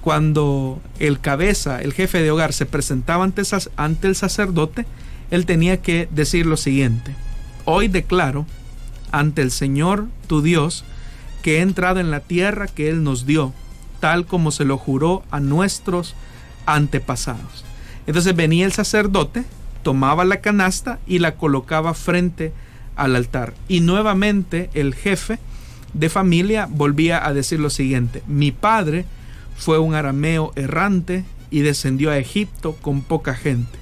S2: cuando el cabeza, el jefe de hogar, se presentaba ante, el sacerdote, él tenía que decir lo siguiente, hoy declaro ante el Señor tu Dios que he entrado en la tierra que Él nos dio, tal como se lo juró a nuestros antepasados. Entonces venía el sacerdote, tomaba la canasta y la colocaba frente a al altar. Y nuevamente el jefe de familia volvía a decir lo siguiente, mi padre fue un arameo errante y descendió a Egipto con poca gente.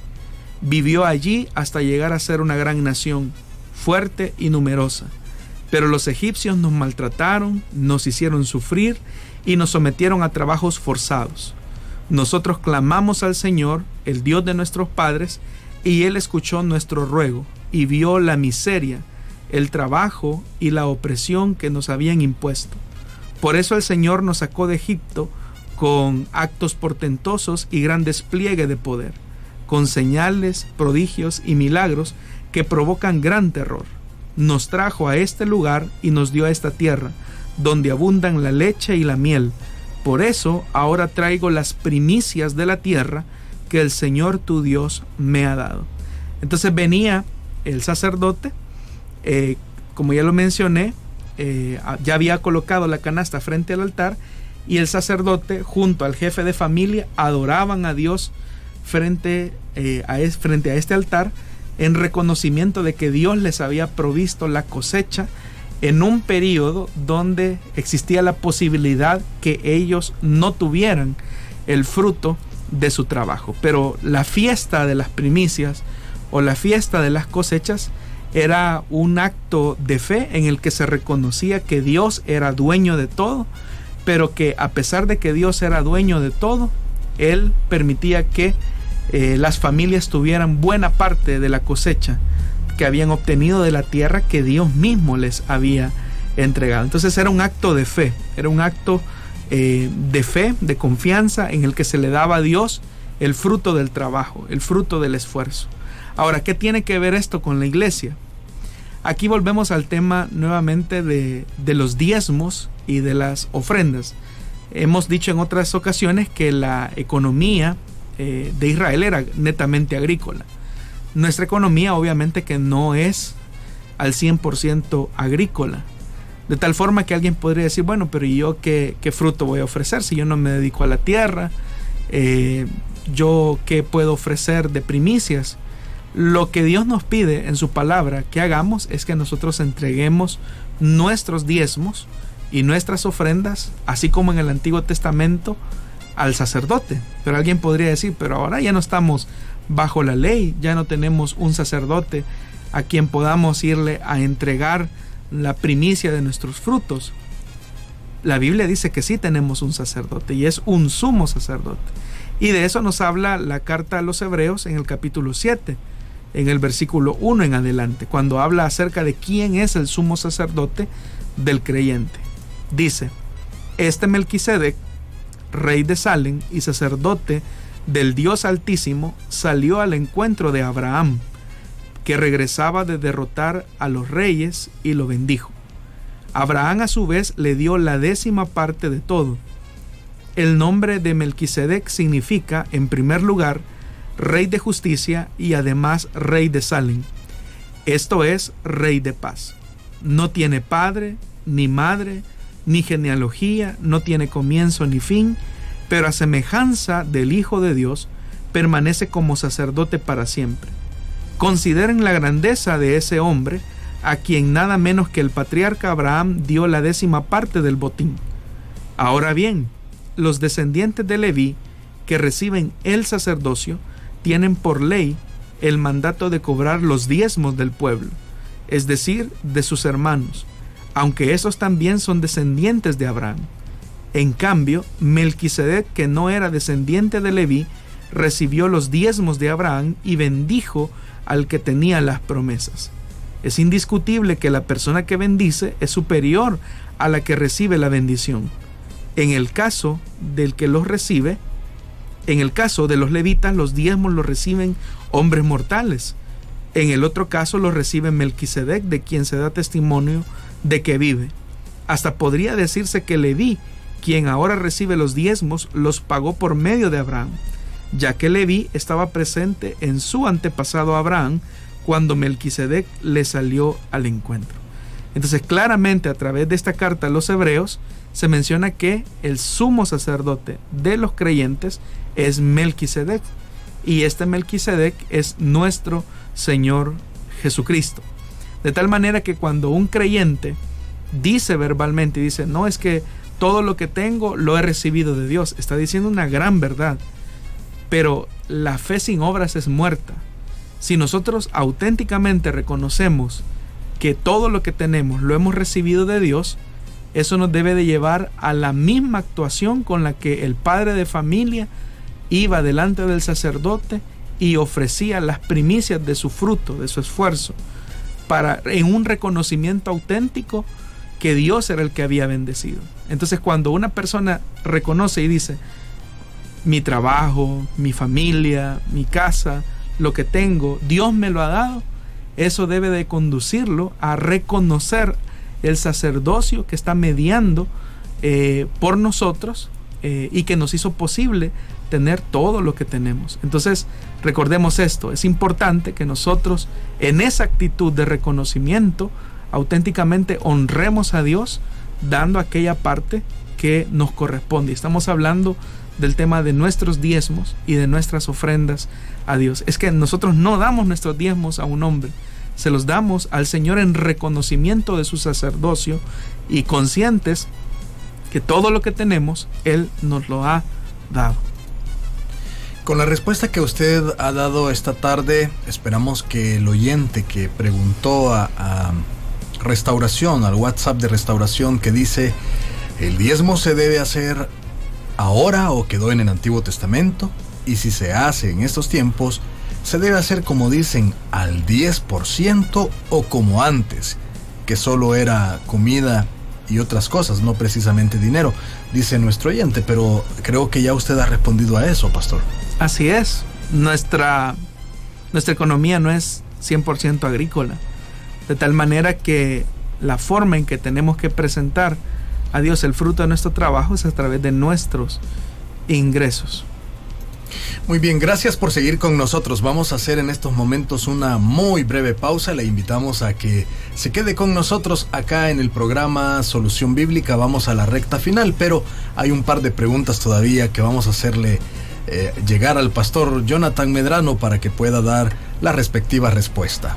S2: Vivió allí hasta llegar a ser una gran nación, fuerte y numerosa. Pero los egipcios nos maltrataron, nos hicieron sufrir y nos sometieron a trabajos forzados. Nosotros clamamos al Señor, el Dios de nuestros padres, y Él escuchó nuestro ruego y vio la miseria, el trabajo y la opresión que nos habían impuesto. Por eso el Señor nos sacó de Egipto con actos portentosos y gran despliegue de poder, con señales, prodigios y milagros que provocan gran terror. Nos trajo a este lugar y nos dio a esta tierra, donde abundan la leche y la miel. Por eso ahora traigo las primicias de la tierra que el Señor tu Dios me ha dado. Entonces venía el sacerdote, eh, como ya lo mencioné, eh, ya había colocado la canasta frente al altar y el sacerdote junto al jefe de familia adoraban a Dios frente, eh, a, frente a este altar en reconocimiento de que Dios les había provisto la cosecha en un periodo donde existía la posibilidad que ellos no tuvieran el fruto de su trabajo. Pero la fiesta de las primicias o la fiesta de las cosechas era un acto de fe en el que se reconocía que Dios era dueño de todo, pero que a pesar de que Dios era dueño de todo, Él permitía que eh, las familias tuvieran buena parte de la cosecha que habían obtenido de la tierra que Dios mismo les había entregado. Entonces era un acto de fe, era un acto eh, de fe, de confianza en el que se le daba a Dios el fruto del trabajo, el fruto del esfuerzo. Ahora, ¿qué tiene que ver esto con la iglesia? Aquí volvemos al tema nuevamente de, los diezmos y de las ofrendas. Hemos dicho en otras ocasiones que la economía eh, de Israel era netamente agrícola. Nuestra economía obviamente que no es al 100% agrícola. De tal forma que alguien podría decir, bueno, pero yo qué, fruto voy a ofrecer si yo no me dedico a la tierra? Eh, ¿Yo qué puedo ofrecer de primicias? Lo que Dios nos pide en su palabra que hagamos es que nosotros entreguemos nuestros diezmos y nuestras ofrendas, así como en el Antiguo Testamento, al sacerdote. Pero alguien podría decir, pero ahora ya no estamos bajo la ley, ya no tenemos un sacerdote a quien podamos irle a entregar la primicia de nuestros frutos. La Biblia dice que sí tenemos un sacerdote y es un sumo sacerdote. Y de eso nos habla la carta a los hebreos en el capítulo 7 en el versículo 1 en adelante, cuando habla acerca de quién es el sumo sacerdote del creyente. Dice, este Melquisedec, rey de Salem y sacerdote del Dios Altísimo, salió al encuentro de Abraham, que regresaba de derrotar a los reyes y lo bendijo. Abraham a su vez le dio la décima parte de todo. El nombre de Melquisedec significa, en primer lugar, rey de justicia y además rey de Salem. Esto es rey de paz. No tiene padre, ni madre, ni genealogía, no tiene comienzo ni fin, pero a semejanza del Hijo de Dios, permanece como sacerdote para siempre. Consideren la grandeza de ese hombre, a quien nada menos que el patriarca Abraham dio la décima parte del botín. Ahora bien, los descendientes de Leví, que reciben el sacerdocio, tienen por ley el mandato de cobrar los diezmos del pueblo, es decir, de sus hermanos, aunque esos también son descendientes de Abraham. En cambio, Melquisedec, que no era descendiente de Leví, recibió los diezmos de Abraham y bendijo al que tenía las promesas. Es indiscutible que la persona que bendice es superior a la que recibe la bendición. En el caso del que los recibe, en el caso de los levitas, los diezmos los reciben hombres mortales. En el otro caso los recibe Melquisedec, de quien se da testimonio de que vive. Hasta podría decirse que Leví, quien ahora recibe los diezmos, los pagó por medio de Abraham, ya que Leví estaba presente en su antepasado Abraham cuando Melquisedec le salió al encuentro. Entonces, claramente a través de esta carta a los hebreos se menciona que el sumo sacerdote de los creyentes es Melquisedec. Y este Melquisedec es nuestro Señor Jesucristo. De tal manera que cuando un creyente dice verbalmente, dice, no es que todo lo que tengo lo he recibido de Dios, está diciendo una gran verdad. Pero la fe sin obras es muerta. Si nosotros auténticamente reconocemos que todo lo que tenemos lo hemos recibido de Dios, eso nos debe de llevar a la misma actuación con la que el padre de familia iba delante del sacerdote y ofrecía las primicias de su fruto, de su esfuerzo, para en un reconocimiento auténtico que Dios era el que había bendecido. Entonces cuando una persona reconoce y dice, mi trabajo, mi familia, mi casa, lo que tengo, Dios me lo ha dado, eso debe de conducirlo a reconocer el sacerdocio que está mediando eh, por nosotros eh, y que nos hizo posible tener todo lo que tenemos. Entonces, recordemos esto, es importante que nosotros en esa actitud de reconocimiento auténticamente honremos a Dios dando aquella parte que nos corresponde. Estamos hablando del tema de nuestros diezmos y de nuestras ofrendas a Dios. Es que nosotros no damos nuestros diezmos a un hombre, se los damos al Señor en reconocimiento de su sacerdocio y conscientes que todo lo que tenemos, Él nos lo ha dado.
S1: Con la respuesta que usted ha dado esta tarde, esperamos que el oyente que preguntó a, restauración, al WhatsApp de restauración que dice, el diezmo se debe hacer ahora o quedó en el Antiguo Testamento, y si se hace en estos tiempos, se debe hacer como dicen al 10% o como antes, que solo era comida y otras cosas, no precisamente dinero, dice nuestro oyente, pero creo que ya usted ha respondido a eso, pastor.
S2: Así es, nuestra, nuestra economía no es 100% agrícola, de tal manera que la forma en que tenemos que presentar a Dios el fruto de nuestro trabajo es a través de nuestros ingresos.
S1: Muy bien, gracias por seguir con nosotros. Vamos a hacer en estos momentos una muy breve pausa. Le invitamos a que se quede con nosotros acá en el programa Solución Bíblica. Vamos a la recta final, pero hay un par de preguntas todavía que vamos a hacerle eh, llegar al pastor Jonathan Medrano para que pueda dar la respectiva respuesta.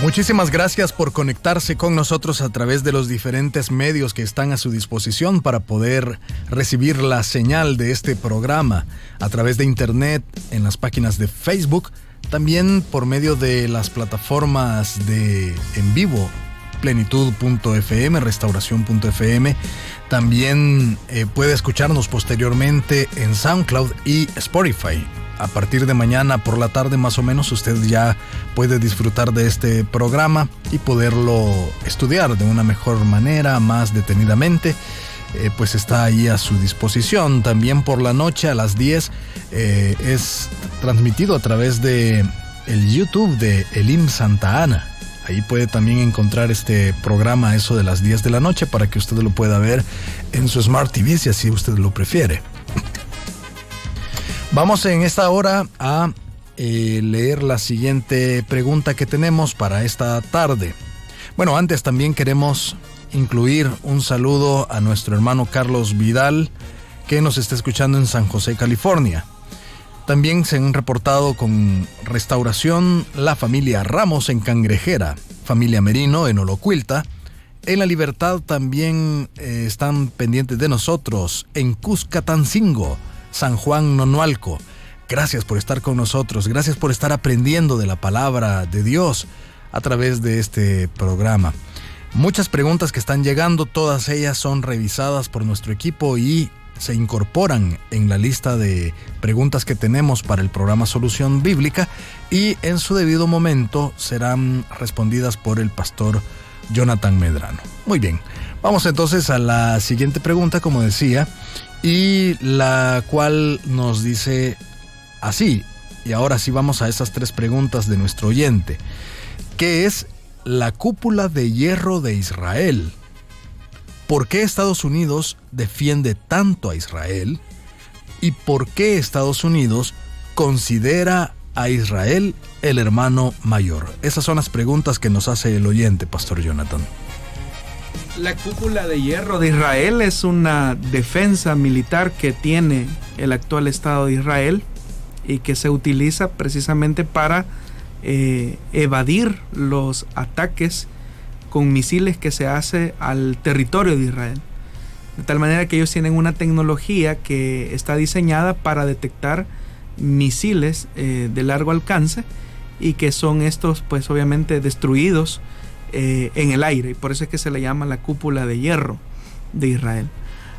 S1: Muchísimas gracias por conectarse con nosotros a través de los diferentes medios que están a su disposición para poder recibir la señal de este programa a través de internet, en las páginas de Facebook, también por medio de las plataformas de en vivo plenitud.fm, restauración.fm. También eh, puede escucharnos posteriormente en SoundCloud y Spotify a partir de mañana por la tarde más o menos usted ya puede disfrutar de este programa y poderlo estudiar de una mejor manera, más detenidamente. Eh, pues está ahí a su disposición. También por la noche a las 10 eh, es transmitido a través de el YouTube de Elim Santa Ana. Ahí puede también encontrar este programa eso de las 10 de la noche para que usted lo pueda ver en su Smart TV si así usted lo prefiere. Vamos en esta hora a eh, leer la siguiente pregunta que tenemos para esta tarde. Bueno, antes también queremos incluir un saludo a nuestro hermano Carlos Vidal, que nos está escuchando en San José, California. También se han reportado con restauración la familia Ramos en Cangrejera, familia Merino en Olocuilta. En la Libertad también eh, están pendientes de nosotros en Cuscatancingo San Juan Nonualco. Gracias por estar con nosotros, gracias por estar aprendiendo de la palabra de Dios a través de este programa. Muchas preguntas que están llegando, todas ellas son revisadas por nuestro equipo y se incorporan en la lista de preguntas que tenemos para el programa Solución Bíblica y en su debido momento serán respondidas por el pastor Jonathan Medrano. Muy bien, vamos entonces a la siguiente pregunta, como decía, y la cual nos dice así, y ahora sí vamos a esas tres preguntas de nuestro oyente, ¿qué es la cúpula de hierro de Israel? ¿Por qué Estados Unidos defiende tanto a Israel? ¿Y por qué Estados Unidos considera a Israel el hermano mayor? Esas son las preguntas que nos hace el oyente, Pastor Jonathan.
S2: La cúpula de hierro de Israel es una defensa militar que tiene el actual Estado de Israel y que se utiliza precisamente para eh, evadir los ataques con misiles que se hace al territorio de Israel. De tal manera que ellos tienen una tecnología que está diseñada para detectar misiles eh, de largo alcance y que son estos pues obviamente destruidos eh, en el aire y por eso es que se le llama la cúpula de hierro de Israel.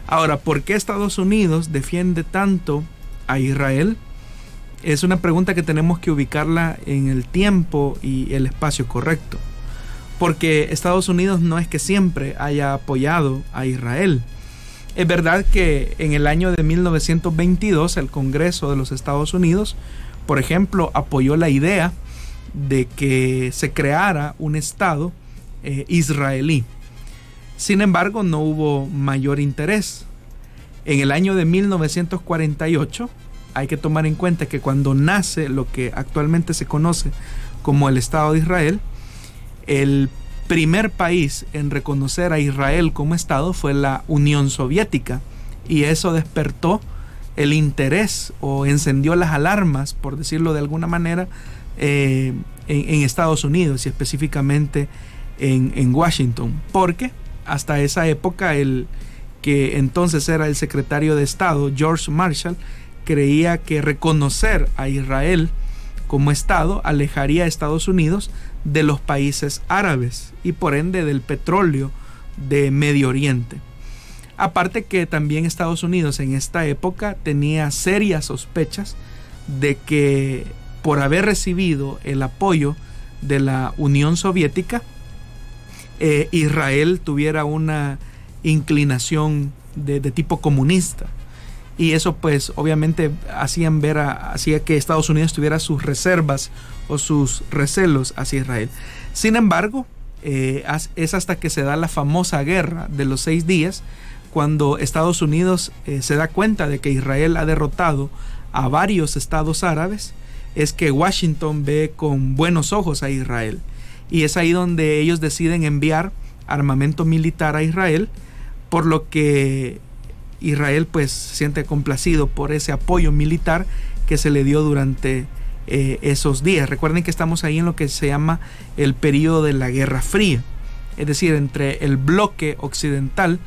S2: Ahora, ¿por qué Estados Unidos defiende tanto a Israel? Es una pregunta que tenemos que ubicarla en el tiempo y el espacio correcto. Porque Estados Unidos no es que siempre haya apoyado a Israel. Es verdad que en el año de 1922 el Congreso de los Estados Unidos, por ejemplo, apoyó la idea de que se creara un Estado eh, israelí. Sin embargo, no hubo mayor interés. En el año de 1948, hay que tomar en cuenta que cuando nace lo que actualmente se conoce como el Estado de Israel, el primer país en reconocer a Israel como Estado fue la Unión Soviética y eso despertó el interés o encendió las alarmas, por decirlo de alguna manera, eh, en, Estados Unidos y específicamente en, en, Washington, porque hasta esa época el que entonces era el secretario de Estado, George Marshall, creía que reconocer a Israel como Estado alejaría a Estados Unidos de los países árabes y por ende del petróleo de Medio Oriente. Aparte que también Estados Unidos en esta época tenía serias sospechas de que por haber recibido el apoyo de la Unión Soviética, eh, Israel tuviera una inclinación de, tipo comunista. Y eso pues obviamente hacían ver hacía que Estados Unidos tuviera sus reservas o sus recelos hacia Israel. Sin embargo, eh, es hasta que se da la famosa guerra de los seis días, cuando Estados Unidos eh, se da cuenta de que Israel ha derrotado a varios estados árabes es que Washington ve con buenos ojos a Israel. Y es ahí donde ellos deciden enviar armamento militar a Israel, por lo que Israel pues se siente complacido por ese apoyo militar que se le dio durante eh, esos días. Recuerden que estamos ahí en lo que se llama el periodo de la Guerra Fría, es decir, entre el bloque occidental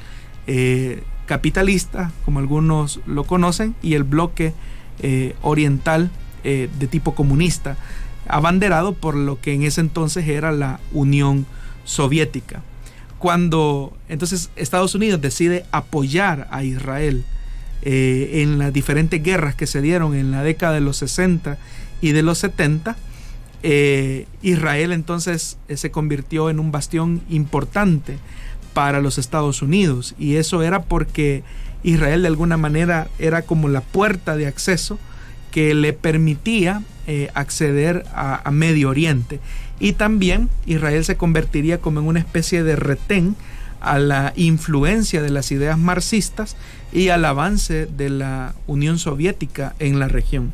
S2: eh, capitalista, como algunos lo conocen, y el bloque eh, oriental eh, de tipo comunista, abanderado por lo que en ese entonces era la Unión Soviética. Cuando entonces Estados Unidos decide apoyar a Israel eh, en las diferentes guerras que se dieron en la década de los 60 y de los 70, eh, Israel entonces se convirtió en un bastión importante para los Estados Unidos y eso era porque Israel de alguna manera era como la puerta de acceso que le permitía eh, acceder a, Medio Oriente. Y también Israel se convertiría como en una especie de retén a la influencia de las ideas marxistas y al avance de la Unión Soviética en la región.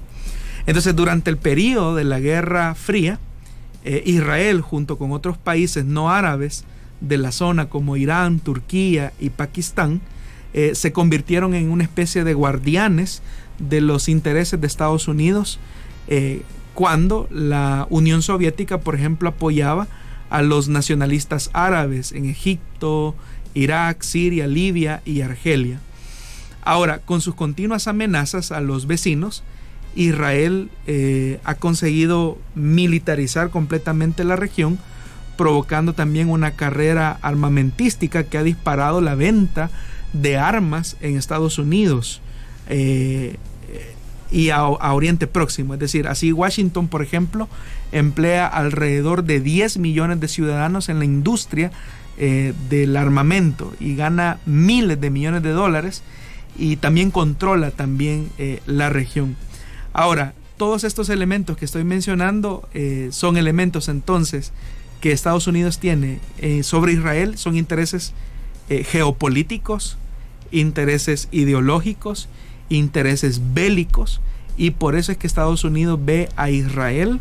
S2: Entonces, durante el periodo de la Guerra Fría, eh, Israel, junto con otros países no árabes de la zona como Irán, Turquía y Pakistán, eh, se convirtieron en una especie de guardianes de los intereses de Estados Unidos eh, cuando la Unión Soviética, por ejemplo, apoyaba a los nacionalistas árabes en Egipto, Irak, Siria, Libia y Argelia. Ahora, con sus continuas amenazas a los vecinos, Israel eh, ha conseguido militarizar completamente la región, provocando también una carrera armamentística que ha disparado la venta de armas en Estados Unidos. Eh, y a, Oriente Próximo. Es decir, así Washington, por ejemplo, emplea alrededor de 10 millones de ciudadanos en la industria eh, del armamento y gana miles de millones de dólares y también controla también eh, la región. Ahora, todos estos elementos que estoy mencionando son elementos entonces que Estados Unidos tiene sobre Israel, son intereses geopolíticos, intereses ideológicos, intereses bélicos y por eso es que Estados Unidos ve a Israel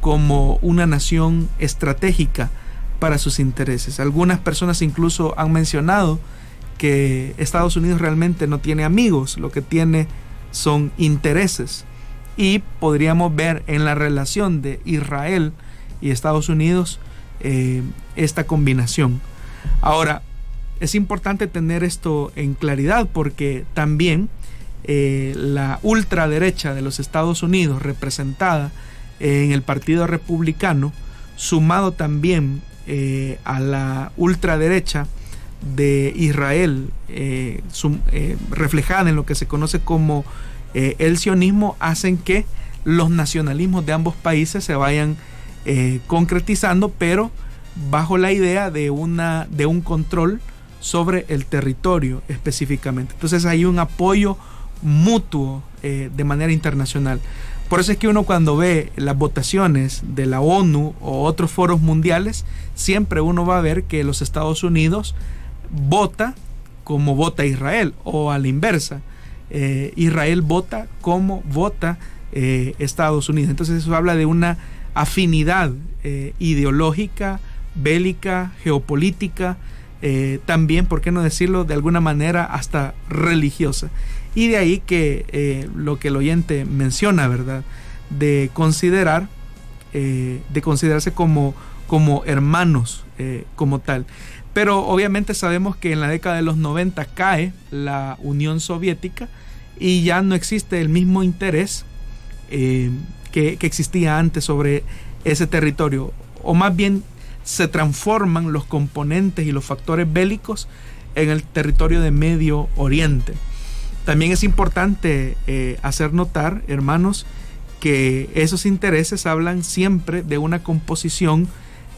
S2: como una nación estratégica para sus intereses. Algunas personas incluso han mencionado que Estados Unidos realmente no tiene amigos, lo que tiene son intereses. Y podríamos ver en la relación de Israel y Estados Unidos eh, esta combinación. Ahora, es importante tener esto en claridad porque también eh, la ultraderecha de los Estados Unidos, representada en el Partido Republicano, sumado también eh, a la ultraderecha de Israel, eh, reflejada en lo que se conoce como el sionismo, hacen que los nacionalismos de ambos países se vayan concretizando, pero bajo la idea de, una, de un control sobre el territorio específicamente. Entonces hay un apoyo mutuo eh, de manera internacional. Por eso es que uno cuando ve las votaciones de la ONU o otros foros mundiales, siempre uno va a ver que los Estados Unidos vota como vota Israel o a la inversa. Eh, Israel vota como vota eh, Estados Unidos. Entonces eso habla de una afinidad ideológica, bélica, geopolítica, también, ¿por qué no decirlo de alguna manera, hasta religiosa? Y de ahí que eh, lo que el oyente menciona, ¿verdad? De considerar, eh, de considerarse como, como hermanos, eh, como tal. Pero obviamente sabemos que en la década de los 90 cae la Unión Soviética y ya no existe el mismo interés que, que existía antes sobre ese territorio. O más bien se transforman los componentes y los factores bélicos en el territorio de Medio Oriente. También es importante eh, hacer notar, hermanos, que esos intereses hablan siempre de una composición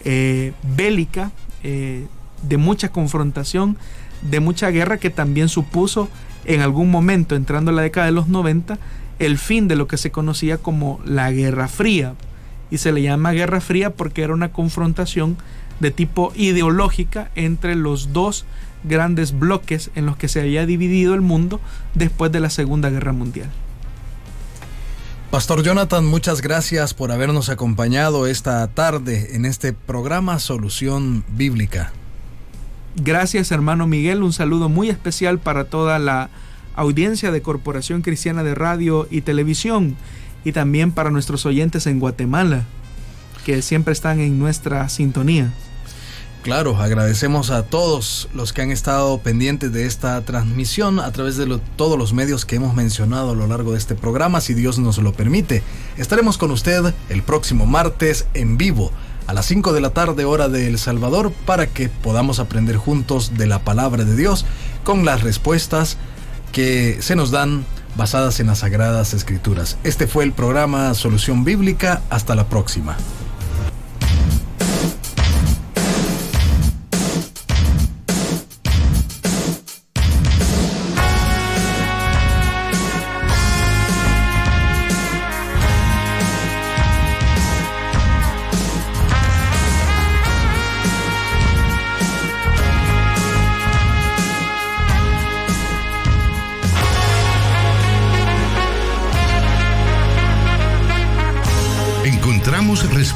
S2: eh, bélica, eh, de mucha confrontación, de mucha guerra que también supuso en algún momento, entrando en la década de los 90, el fin de lo que se conocía como la Guerra Fría. Y se le llama Guerra Fría porque era una confrontación de tipo ideológica entre los dos grandes bloques en los que se había dividido el mundo después de la Segunda Guerra Mundial.
S1: Pastor Jonathan, muchas gracias por habernos acompañado esta tarde en este programa Solución Bíblica.
S2: Gracias hermano Miguel, un saludo muy especial para toda la audiencia de Corporación Cristiana de Radio y Televisión y también para nuestros oyentes en Guatemala, que siempre están en nuestra sintonía.
S1: Claro, agradecemos a todos los que han estado pendientes de esta transmisión a través de todos los medios que hemos mencionado a lo largo de este programa, si Dios nos lo permite. Estaremos con usted el próximo martes en vivo a las 5 de la tarde hora de El Salvador para que podamos aprender juntos de la palabra de Dios con las respuestas que se nos dan basadas en las sagradas escrituras. Este fue el programa Solución Bíblica. Hasta la próxima.